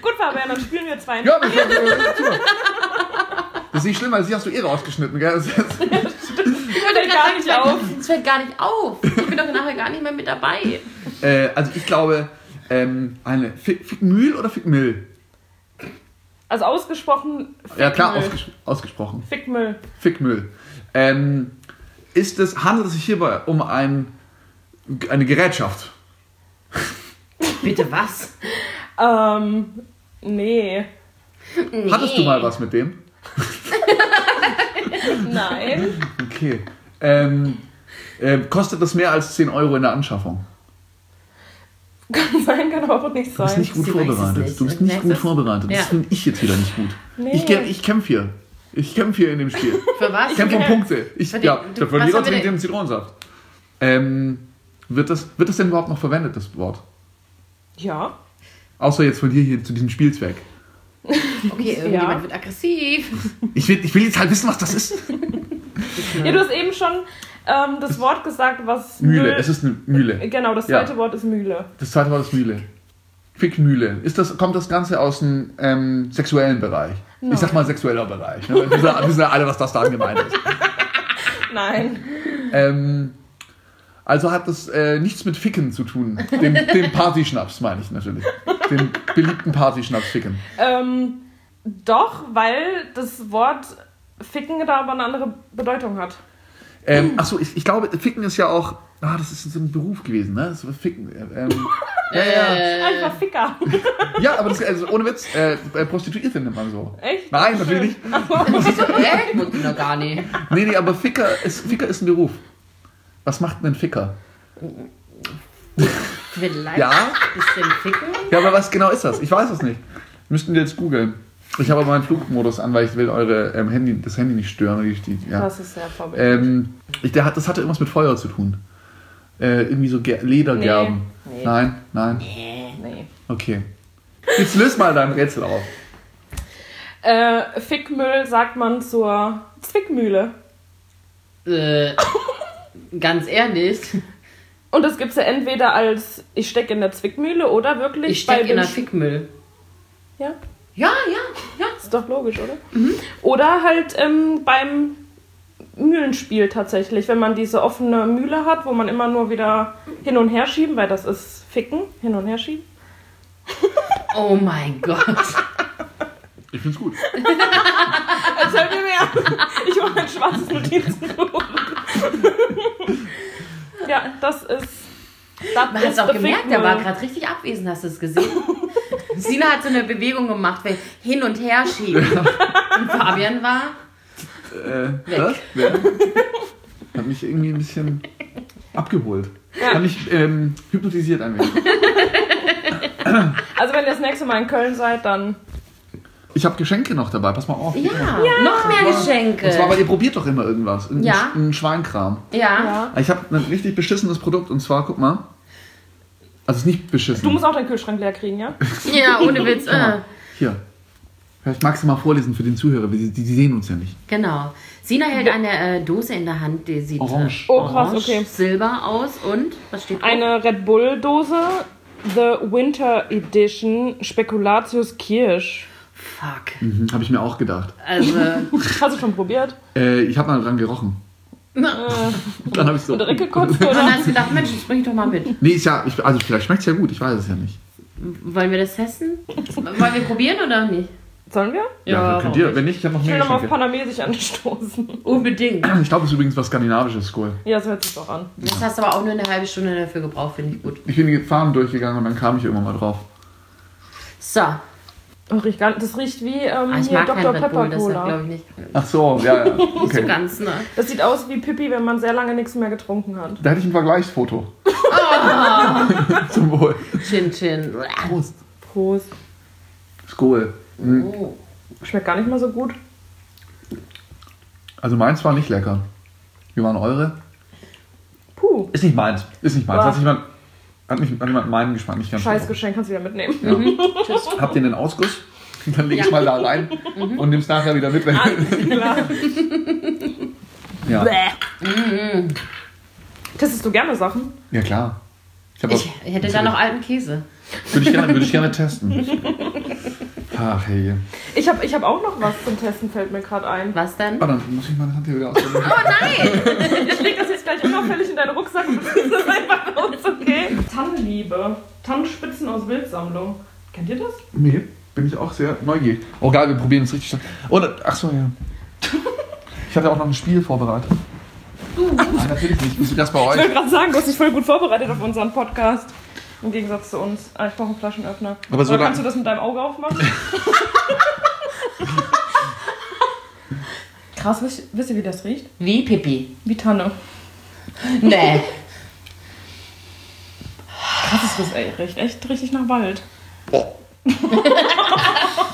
Gut, Fabian, dann spielen wir zwei. Ja, aber ich, äh. Das ist nicht schlimm, weil sie hast du eh rausgeschnitten, gell? Das ist jetzt, fällt gar nicht auf. Es fällt gar nicht auf. Ich bin doch nachher gar nicht mehr mit dabei. äh, also ich glaube, ähm, eine Fick, Fickmühl oder Fickmill? Also ausgesprochen Ja klar, Fickmüll. ausges ausgesprochen. Fickmüll. Fickmüll. Ähm, ist es, handelt es sich hierbei um ein, eine Gerätschaft? Bitte was? Ähm, nee. Hattest du mal was mit dem? *laughs* Nein. Okay. Ähm, ähm, kostet das mehr als 10 Euro in der Anschaffung? Kann sein, kann aber auch nicht Du bist sein. nicht gut Sie vorbereitet. nicht. Du bist nicht gut vorbereitet. Das Ja. finde ich jetzt wieder nicht gut. Nee. Ich, ich kämpfe hier. Ich kämpfe hier in dem Spiel. *laughs* Für was? Ich kämpfe um Punkte. Ich, Für die- ja, du- der Verlierer trinkt den Zitronensaft. Ähm, wird, das, wird das denn überhaupt noch verwendet, das Wort? Ja. Außer jetzt von dir hier zu diesem Spielzweck. *laughs* Okay, irgendjemand Ja. wird aggressiv. Ich will, ich will jetzt halt wissen, was das ist. Ja, du hast eben schon ähm, das Wort gesagt, was. Mühle. Müll- Es ist eine Mühle. Genau, das Ja. zweite Wort ist Mühle. Das zweite Wort ist Mühle. Fickmühle. Ist das, kommt das Ganze aus dem ähm, sexuellen Bereich? Ich sag mal sexueller Bereich. Ne? Wir wissen wir wissen ja alle, was das da gemeint ist. *laughs* Nein. Ähm, also hat das äh, nichts mit Ficken zu tun. Dem, *laughs* dem Partyschnaps meine ich natürlich. Den beliebten Partyschnaps Ficken. Ähm, doch, weil das Wort Ficken da aber eine andere Bedeutung hat. Ähm, achso, ich, ich glaube, Ficken ist ja auch. Ah, das ist so ein Beruf gewesen, ne? Das war Ficken. Ähm, ja, ja. *laughs* Ich war Ficker. ja, aber das, also ohne Witz, äh, äh, Prostituierte nennt man so. Echt? Nein, natürlich. *laughs* Hä? Ich wusste noch gar nicht. Nee, nee, aber Ficker ist, Ficker ist ein Beruf. Was macht denn ein Ficker? Vielleicht Ja? ein bisschen ficken. Ja, aber was genau ist das? Ich weiß es nicht. Müssten wir jetzt googeln. Ich habe aber meinen Flugmodus an, weil ich will eure ähm, Handy, das Handy nicht stören. Die, die, ja. Das ist sehr vorbildlich. ähm, ich, der hat, das hatte irgendwas mit Feuer zu tun. Äh, irgendwie so Ger Ledergerben. Nee. Nein, nein. nee. Okay. Jetzt löst mal dein Rätsel auf. Äh, Fickmüll sagt man zur Zwickmühle. Äh, ganz ehrlich. Und das gibt es ja entweder als ich stecke in der Zwickmühle oder wirklich Ich stecke bei in der Fickmüll. Ja, Ja, ja, ja. ist doch logisch, oder? Oder halt ähm, beim Mühlenspiel tatsächlich, wenn man diese offene Mühle hat, wo man immer nur wieder hin und her schieben, weil das ist Ficken, hin und her schieben. *laughs* Oh mein Gott. Ich find's gut. *laughs* Erzähl mir mehr. Ich hole mein schwarzes Notizbuch. *laughs* ja, das ist. Das Man hat es auch gemerkt, der war gerade richtig abwesend, hast du es gesehen? *laughs* Sina hat so eine Bewegung gemacht, weil hin und her schieben. *laughs* Und Fabian war. Äh, Weg. was? Wer? Hat mich irgendwie ein bisschen abgeholt. Hat mich ähm, hypnotisiert ein wenig. Also, wenn ihr das nächste Mal in Köln seid, dann. Ich habe Geschenke noch dabei, pass mal auf. Ja, noch mehr Geschenke. Und zwar, weil ihr probiert doch immer irgendwas. Ein, Ja. ein Schweinkram. ja. Ja. Ich habe ein richtig beschissenes Produkt und zwar, guck mal. Also es ist nicht beschissen. Du musst auch deinen Kühlschrank leer kriegen, ja? *laughs* Ja, ohne Witz. Äh. Hier. Vielleicht magst du mal vorlesen für den Zuhörer, die, die, die sehen uns ja nicht. Genau. Sina hält eine äh, Dose in der Hand, die sieht Orange. äh, Oh, krass, orange, okay. silber aus und was steht drauf? Eine Red Bull-Dose. The Winter Edition Spekulatius Kirsch. Fuck. Mhm, habe ich mir auch gedacht. Also, *laughs* Hast du schon probiert? Äh, ich habe mal dran gerochen. *laughs* Dann habe ich so. Und direkt *laughs* gekotzt, und dann oder? hast du gedacht, Mensch, das bring ich doch mal mit. Nee, ist ja, ich, also vielleicht schmeckt es ja gut, ich weiß es ja nicht. Wollen wir das testen? Wollen wir probieren oder nicht? Sollen wir? Ja, könnt ihr. Wenn nicht, ich habe noch Ich will mehr nochmal auf. Panamesisch anstoßen. Unbedingt. Ich glaube, es ist übrigens was Skandinavisches, Skoll. Ja, so hört sich doch an. Das hast du aber auch nur eine halbe Stunde dafür gebraucht, finde ich gut. Ich bin die Farben durchgegangen und dann kam ich irgendwann mal drauf. So. Oh, riecht gar, das riecht wie ähm, Ah, ich hier mag Dr. Red Pepper Bull, deshalb Cola. glaube ich nicht. Ach so, ja, ja. *laughs* So Okay. ganz, ne? Das sieht aus wie Pippi, wenn man sehr lange nichts mehr getrunken hat. Da hätte ich ein Vergleichsfoto. *laughs* *laughs* Zum Wohl. Chin Chin. Prost. Prost. Skoll. Mhm. Oh. Schmeckt gar nicht mal so gut. Also meins war nicht lecker. Wie waren eure? Puh. Uh, Ist nicht meins. Ist nicht meins. Hat, sich jemand, hat, mich, hat jemand meinen Geschmack nicht ganz scheiß. Geschenk, kannst du wieder mitnehmen. *laughs* Habt ihr den Ausguss? *laughs* Dann leg ich mal da rein Mhm. und nimm's nachher wieder mit. Wenn Klar. *laughs* ja. Bäh. Testest du gerne Sachen? ja, klar. Ich, Ich auch- hätte da noch alten Käse. Würde ich gerne, würde ich gerne testen. Ach, hey. Ich habe ich hab auch noch was zum Testen, fällt mir gerade ein. Was denn? Oh, dann muss ich meine Hand hier wieder ausdrücken. *laughs* Ich leg das jetzt gleich unauffällig in deinen Rucksack und das ist einfach uns, okay? Tannenliebe. Tannenspitzen aus Wildsammlung. Kennt ihr das? Nee, bin ich auch sehr neugierig. Oh, geil, wir probieren es richtig. Und, ach so, ja. Ich hatte auch noch ein Spiel vorbereitet. Du? Nein, natürlich nicht. Das bei Ich euch? wollte gerade sagen, du hast dich voll gut vorbereitet auf unseren Podcast. Im Gegensatz zu uns. Ah, ich brauche einen Flaschenöffner. Aber so kannst du das mit deinem Auge aufmachen? *laughs* Krass, wisst, wisst ihr, wie das riecht? Wie Pipi. Wie Tanne. Nee. Krass ist das, ey. Riecht echt richtig nach Wald. *laughs*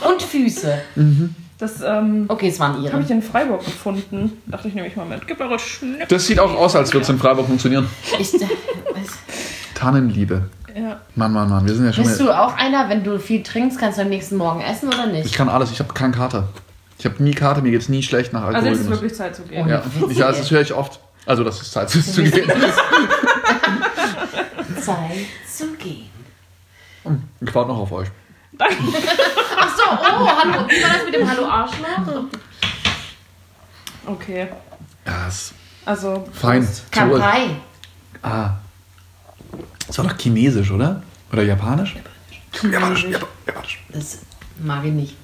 Und Füße. Das ähm, Okay, es waren habe ihre. ich in Freiburg gefunden. Dachte ich nehme ich mal mit. Gib eure Schnipp. Das sieht auch aus, als würde es in Freiburg funktionieren. Ich, Tannenliebe. Ja. Mann, Mann, Mann, wir sind ja schon. bist du auch einer, wenn du viel trinkst, kannst du am nächsten Morgen essen oder ich nicht? kann alles, ich habe keinen Kater. Ich habe nie Kater, mir geht's nie schlecht nach Also Alkohol. jetzt ist wirklich Zeit zu gehen. ja, ich, ja, das höre ich oft. Also, das ist Zeit zu gehen. *laughs* Zeit zu gehen. Ich warte noch auf euch. Ach so, oh, hallo. Wie war das mit dem Hallo Arschloch? Okay. Ja, ist Also. fein. Kampai. Ah. Das war doch chinesisch, oder? Oder japanisch? Japanisch. Jap- Japanisch. Das mag ich nicht.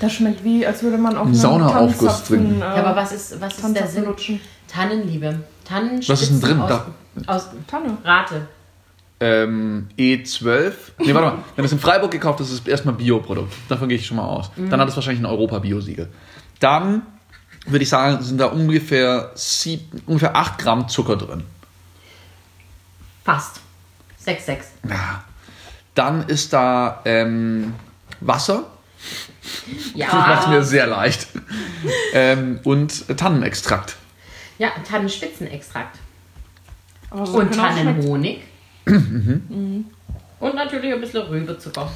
Das schmeckt wie, als würde man auf einem Saunaaufguss trinken. Äh, Ja, aber was ist, was ist der Sinn? lutschen. Tannenliebe. Tannenspitzen Was ist denn drin? Aus, Da. aus Tanne. Rate. Ähm, E12. Nee, warte mal. Wenn es in Freiburg gekauft ist, ist es erstmal Bioprodukt. Davon gehe ich schon mal aus. Dann hat es wahrscheinlich ein Europa-Bio-Siegel. Dann würde ich sagen, sind da ungefähr, sieb, ungefähr 8 Gramm Zucker drin. Fast. 6,6. Ja. Dann ist da ähm, Wasser. Das macht Ja. mir sehr leicht. ähm, und Tannenextrakt. Ja, Tannenspitzenextrakt. So Und genau Tannenhonig. *clears throat* Mhm. Und natürlich ein bisschen Rübezucker.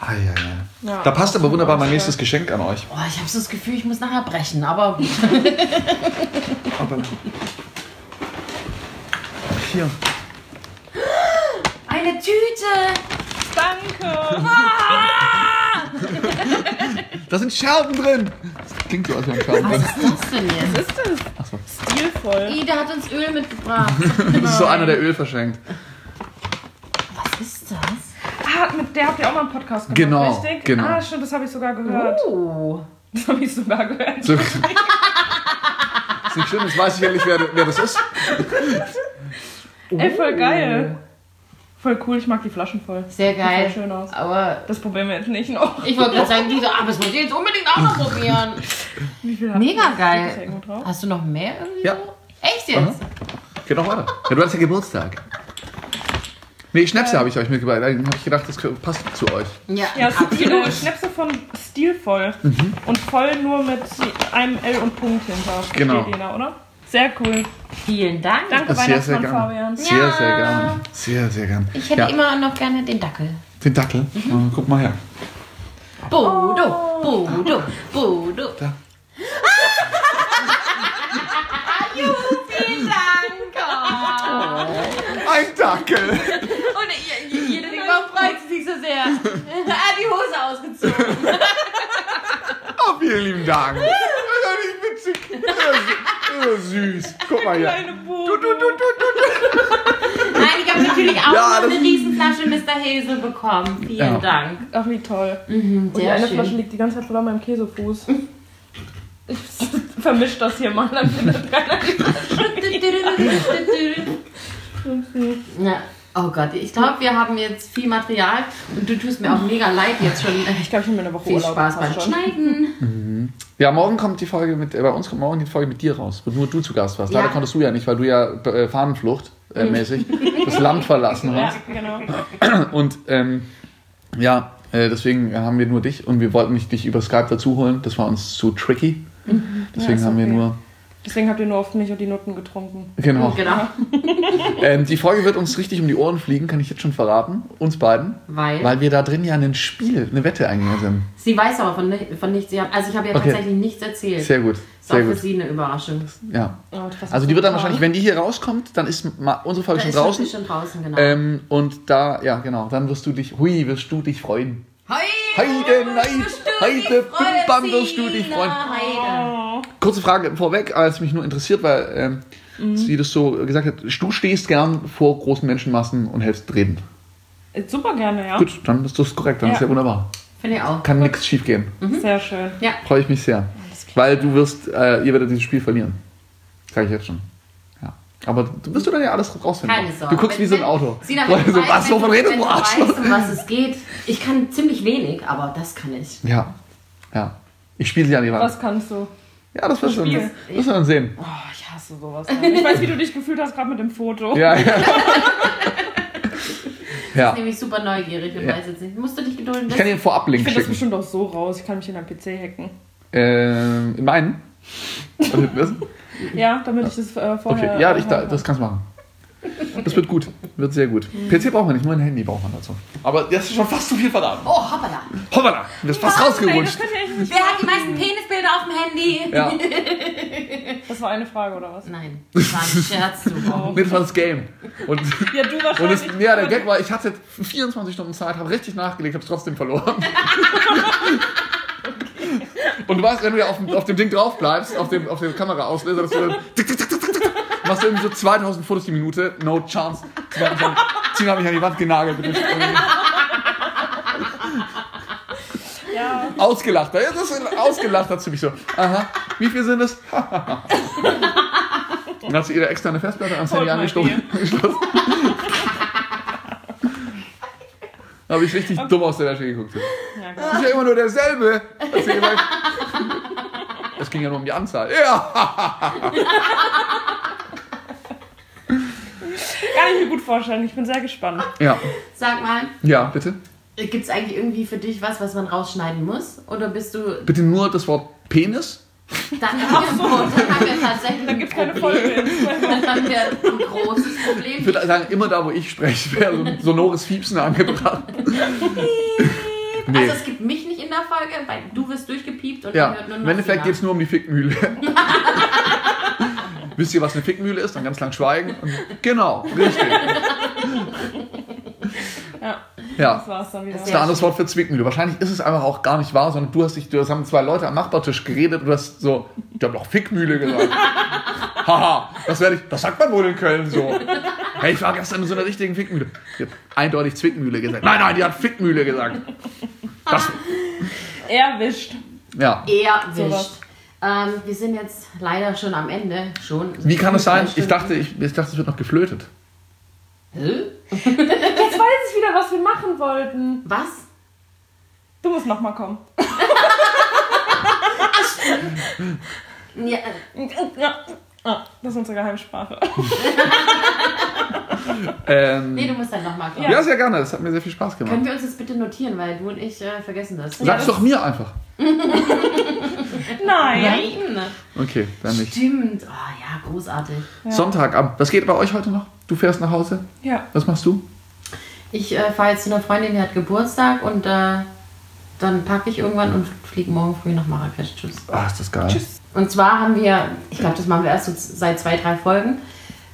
Ah, ja, ja. Ja, da passt aber wunderbar mein nächstes Geschenk an euch. Oh, ich habe so das Gefühl, ich muss nachher brechen, aber gut. *laughs* Aber *laughs* hier. Eine Tüte! Danke! Da sind Scherben drin. Das klingt so, als wären Scherben drin. Was ist das denn jetzt? ist es? Stilvoll. Ih, der hat uns Öl mitgebracht. Das *laughs* ist so einer, der Öl verschenkt. Was ist das? Ah, mit der habt ihr auch mal einen Podcast gemacht, Genau, richtig? genau. Ah, stimmt, das habe ich sogar gehört. Oh. Das habe ich sogar gehört. So. ist nicht schlimm, jetzt weiß ich ja nicht, wer, wer das ist. Ey, voll geil. Voll cool, ich mag die Flaschen voll. Sehr Sieht geil. voll schön aus. Aber Das probieren wir jetzt nicht noch. ich wollte gerade sagen, diese, aber das wollt ihr jetzt unbedingt auch noch *laughs* probieren. Wie viel Mega geil. Hast du noch mehr irgendwie? Ja. So? Echt jetzt? Geht noch weiter. Ja, du hast ja Geburtstag. Nee, Schnäpse habe ich euch mitgebracht. Da habe ich gedacht, das passt zu euch. Ja, Ja, Stil, absolut. Schnäpse von Stilvoll. Mhm. Und voll nur mit einem L und Punkt hinter. Genau. Lena, oder? Sehr cool. Vielen Dank. Danke, Sehr, sehr Weihnachtsmann gerne. Fabian. Sehr, Ja. sehr gerne. Sehr, sehr gerne. Ich hätte ja, immer noch gerne den Dackel. Den Dackel. Mhm. Oh, guck mal her. Bodo, Bodo, Bodo. Da. Vielen Dank. Oh. Ein Dackel. Und je- jede Mal freut sie sich so sehr. Er hat die Hose ausgezogen. Oh, vielen lieben Dank. Das ist doch nicht witzig. *laughs* Ist süß. Guck mal hier. Kleine Bogen. Du, du, du, du, Nein, ich habe natürlich auch Ja, noch eine Riesenflasche Mr. Hazel bekommen. Vielen Ja. Dank. Ach, wie toll. Und die eine schön. Flasche liegt die ganze Zeit voll an meinem Käsefuß. Ich *laughs* vermisch das hier mal, dann findet keiner *laughs* die Ja. Oh Gott, ich glaube, wir haben jetzt viel Material und du tust mir auch mega leid jetzt schon. *laughs* Ich glaube, ich nehme mir eine Woche Viel Urlaub. Spaß beim schon. Schneiden. Ja, morgen kommt die Folge mit, äh, bei uns kommt morgen die Folge mit dir raus, wo nur du zu Gast warst. Leider Ja. konntest du ja nicht, weil du ja äh, Fahnenflucht äh, mäßig das Land verlassen Ja, hast. genau. *clears throat* Und ähm, ja, äh, deswegen haben wir nur dich und wir wollten nicht dich über Skype dazu holen. Das war uns zu tricky. Deswegen ist haben wir nur Deswegen habt ihr nur oft Milch und die Nutten getrunken. Genau. Genau. *laughs* Ähm, die Folge wird uns richtig um die Ohren fliegen, kann ich jetzt schon verraten. Uns beiden. Weil? Weil wir da drin ja ein Spiel, eine Wette eingegangen sind. Sie weiß aber von, von nichts. Sie hat, also ich habe ihr Okay. tatsächlich nichts erzählt. Sehr gut. ist auch Sehr für gut. sie eine Überraschung. Ja. Oh, Also die wird dann wahrscheinlich, wenn die hier rauskommt, dann ist unsere Folge Da schon ist draußen. sie schon draußen, genau. Ähm, und da, ja genau, dann wirst du dich, hui, wirst du dich freuen. Hoi, Heide, nein, Heide, Bimbam wirst du dich freuen. Heide. Kurze Frage vorweg, als mich nur interessiert, weil ähm, Mhm. sie das so gesagt hat, du stehst gern vor großen Menschenmassen und hältst Reden. Äh, Super gerne, ja. Gut, dann ist das korrekt, dann Ja. ist ja wunderbar. Finde ich auch. Kann nichts schief gehen. Sehr schön. Ja. Freue ich mich sehr. Weil du wirst, äh, ihr werdet dieses Spiel verlieren. Sag ich jetzt schon. Ja. Aber du wirst du dann ja alles rausfinden. Keine Sorge. Du guckst wie so ein Auto. Sina, wenn du so, was, wenn wovon du- redest wenn du, du Arschloch? weißt, um was es geht. Ich kann ziemlich wenig, aber das kann ich. Ja. Ja. Ich spiele sie an die Wand. Was kannst du? Ja, das wirst du dann, Spiel. das wirst du dann sehen. Oh, ich hasse sowas. Ich weiß, wie du dich gefühlt hast, gerade mit dem Foto. Ja, ja. Ich *laughs* ja. bin nämlich super neugierig und Ja. weiß jetzt nicht. Musst du dich gedulden? Ich kann dir einen Vorab-Link Ich finde das bestimmt auch so raus. Ich kann mich in einem PC hacken. Ähm, in meinen? Also? *laughs* Ja, damit ich das äh, vorher. Okay, ja, ich, da, das kannst du machen. Das wird gut. Wird sehr gut. PC braucht man nicht, nur ein Handy braucht man dazu. Aber das ist schon fast zu viel verraten. Oh, hoppala. Hoppala, das ist fast Nein, rausgerutscht. das, Wer hat die meisten Penisbilder auf dem Handy? Ja. *laughs* das war eine Frage, oder was? Nein, das war ein Scherz. Du. *laughs* Nee, das war das Game. Und, Ja, du und wahrscheinlich. das, ja, der Gag war, ich hatte 24 Stunden Zeit, habe richtig nachgelegt, habe es trotzdem verloren. Und du weißt, wenn du ja auf, dem- auf dem Ding drauf bleibst, auf dem, auf dem Kameraauslöser, dass du dann tick, tick, tick, tick, tick, machst du irgendwie so 2000 Fotos die Minute, no chance. Tina hat mich an, die Wand genagelt. Mit dem ausgelacht. Ja, das ist ausgelacht hat sie mich so. Aha, wie viel sind es? *laughs* Dann hat sie ihre externe Festplatte ans Handy angeschlossen. *laughs* habe ich richtig dumm aus der Wäsche geguckt. ja Das ist ja immer nur derselbe. Es ging ja nur um die Anzahl. Ja! Kann ich mir gut vorstellen. Ich bin sehr gespannt. Ja, Sag mal, ja, bitte. Gibt es eigentlich irgendwie für dich was, was man rausschneiden muss? Oder bist du. Bitte nur das Wort Penis. Dann haben wir, dann haben wir tatsächlich. Dann gibt es keine Folge. *laughs* Dann haben wir ein großes Ich Problem. würde sagen, immer da, wo ich spreche, wäre so ein sonores Fiepsen angebracht. Nee. Also es gibt mich nicht in der Folge, weil du wirst durchgepiept und Ja, hört nur noch im Endeffekt geht es nur um die Fickmühle. *laughs* Wisst ihr, was eine Fickmühle ist? Dann ganz lang schweigen. Und genau, richtig. Ja, Ja. das war's dann wieder. Das ist ein anderes Wort für Zwickmühle. Wahrscheinlich ist es einfach auch gar nicht wahr, sondern du hast dich, du haben zwei Leute am Nachbartisch geredet und du hast so, ich habe doch Fickmühle gesagt. *laughs* Haha, das werde ich, das sagt man wohl in Köln so. Hey, ich war gestern in so einer richtigen Fickmühle. Die hat eindeutig Zwickmühle gesagt. Nein, nein, die hat Fickmühle gesagt. Das, *laughs* Erwischt. ja. Erwischt. Ähm, wir sind jetzt leider schon am Ende. Schon. Wie kann es sein? Ich dachte, ich, ich dachte, es wird noch geflötet. Hä? Jetzt weiß ich wieder, was wir machen wollten. Was? Du musst nochmal kommen. *laughs* Ja, das ist unsere Geheimsprache. *laughs* Ähm, nee, du musst dann nochmal kommen. ja, sehr gerne. Das hat mir sehr viel Spaß gemacht. Können wir uns das bitte notieren, weil du und ich äh, vergessen das. Sag's doch mir einfach. Nein. Nein. Okay, dann nicht. Stimmt. Oh ja, großartig. Sonntagabend. Was geht bei euch heute noch? Du fährst nach Hause. Ja. Was machst du? Ich äh, fahre jetzt zu einer Freundin, die hat Geburtstag und äh, dann packe ich irgendwann und fliege morgen früh nach Marrakesch. Tschüss. Ah, ist das geil. Und zwar haben wir, ich glaube, das machen wir erst so seit zwei, drei Folgen,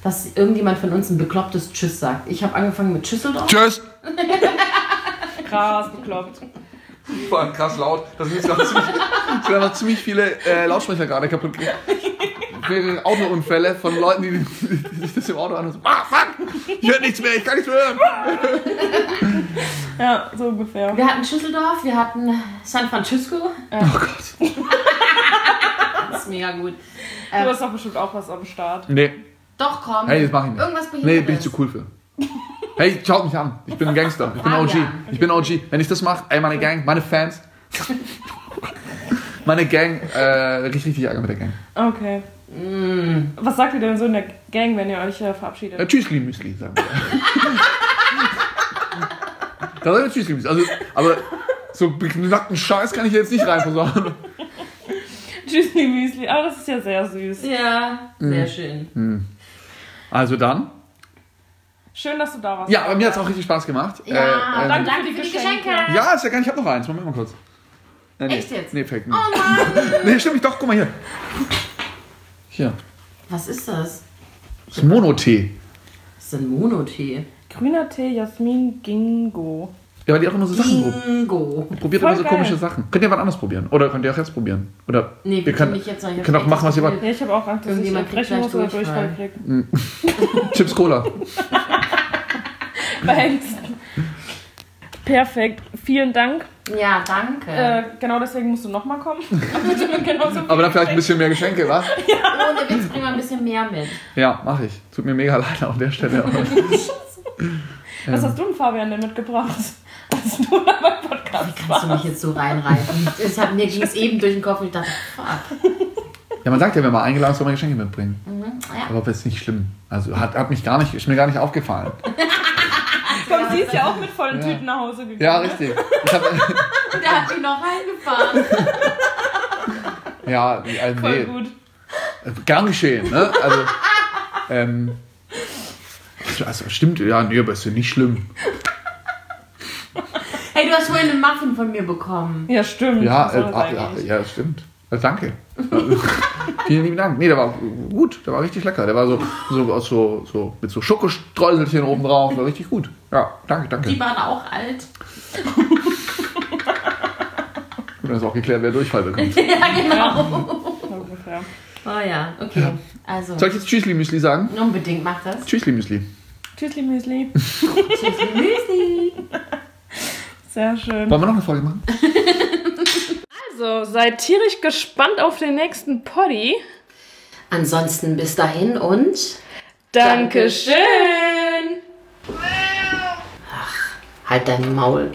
dass irgendjemand von uns ein beklopptes Tschüss sagt. Ich habe angefangen mit Schüsseldorf. Tschüss. *laughs* Krass bekloppt. Vor allem krass laut. Da sind jetzt gerade ziemlich, sind einfach ziemlich viele äh, Lautsprecher gerade kaputt gegangen. Mehrere Autounfälle von Leuten, die, die sich das im Auto anhören. So, ah, fuck! Ich höre nichts mehr, ich kann nichts mehr hören. Ja, so ungefähr. Wir hatten Schüsseldorf, wir hatten San Francisco. Oh Gott. Das *laughs* ist mega gut. Du hast doch bestimmt auch was am Start. Nee. Doch, komm. Hey, das mach ich nicht. Irgendwas Nee, Behindertes. bin ich zu cool für. Hey, schaut mich an. Ich bin ein Gangster. Ich bin OG. Ich bin OG. Wenn ich das mache, ey, meine Gang, meine Fans. Meine Gang, äh, richtig, richtig Ärger mit der Gang. Okay. Was sagt ihr denn so in der Gang, wenn ihr euch äh, verabschiedet? Äh, Tschüssli Müsli, sagen wir. da sagen wir Tschüssli Müsli. Also, aber so beknackten Scheiß kann ich jetzt nicht reinversauen. Tschüssli Müsli. Aber das ist ja sehr süß. Ja, sehr schön. Also dann. Schön, dass du da warst. Ja, aber mir hat es auch richtig Spaß gemacht. Ja, Äh, ähm, Danke, für die Geschenke. Ja, ist ja gar nicht. Ich hab noch eins. Moment mal kurz. Äh, nee. Echt jetzt? Nee, fake nicht. Oh Mann. *laughs* Nee, stimmt nicht. Doch, guck mal hier. Hier. Was ist das? Das ist Monotee. Das ist ein Monotee. Grüner Tee, Jasmin, Gingo. Ja, weil die auch immer so Sachen probieren. Bingo. Probiert Voll immer so geil. komische Sachen. Könnt ihr was anderes probieren? Oder könnt ihr auch jetzt probieren? Oder Nee, wir wir können, nicht jetzt noch. Ich hab könnt auch echt machen, was ihr wollt. Ja, ich habe auch Angst, dass ich Irgendjemand kriegt brechen muss oder gleich Durchfall krieg. *laughs* Chips Cola. *laughs* Bei Ängsten. Perfekt. Vielen Dank. Ja, danke. Äh, genau deswegen musst du nochmal kommen. *laughs* Aber dann vielleicht ein bisschen mehr Geschenke, was? Ohne Witz, bring mal ein bisschen mehr mit. Ja, mache ich. Tut mir mega leid an der Stelle. aber- Was hast du denn, Fabian, denn mitgebracht? Als du da beim Podcast Kannst du mich jetzt so reinreißen? Es hat, mir ging es eben durch den Kopf und ich dachte, fuck. Ja, man sagt ja, wenn man eingeladen ist, soll man Geschenke mitbringen. Ja. Aber das ist nicht schlimm. Also hat, hat mich gar nicht, ist mir gar nicht aufgefallen. *laughs* Komm, sie ist ja auch mit vollen Tüten nach Hause gegangen. Ja, richtig. Ich hab, *laughs* Und der hat mich noch reingefahren. *laughs* ja, also, Voll nee, gut. gern geschehen. Ne? Also, ähm, also stimmt, ja, nee, aber ist ja nicht schlimm. Hey, du hast vorhin einen Muffin von mir bekommen. Ja, stimmt. Ja, äh, das ah, ja, ja, stimmt. Ja, danke. Also, *laughs* Vielen lieben Dank. Nee, der war gut, der war richtig lecker. Der war so, so, aus so, so mit so Schokostreuselchen oben drauf. War richtig gut. Ja, danke, danke. Die waren auch alt. Und dann ist auch geklärt, wer Durchfall bekommt. *laughs* Ja, genau. Oh ja, okay. Also, Soll ich jetzt Tschüssli Müsli sagen? unbedingt mach das. Tschüssli Müsli. Tschüssli Müsli. Müsli. *laughs* Sehr schön. Wollen wir noch eine Folge machen? *laughs* Also, seid tierisch gespannt auf den nächsten Poddy. Ansonsten bis dahin und Dankeschön. halt dein Maul.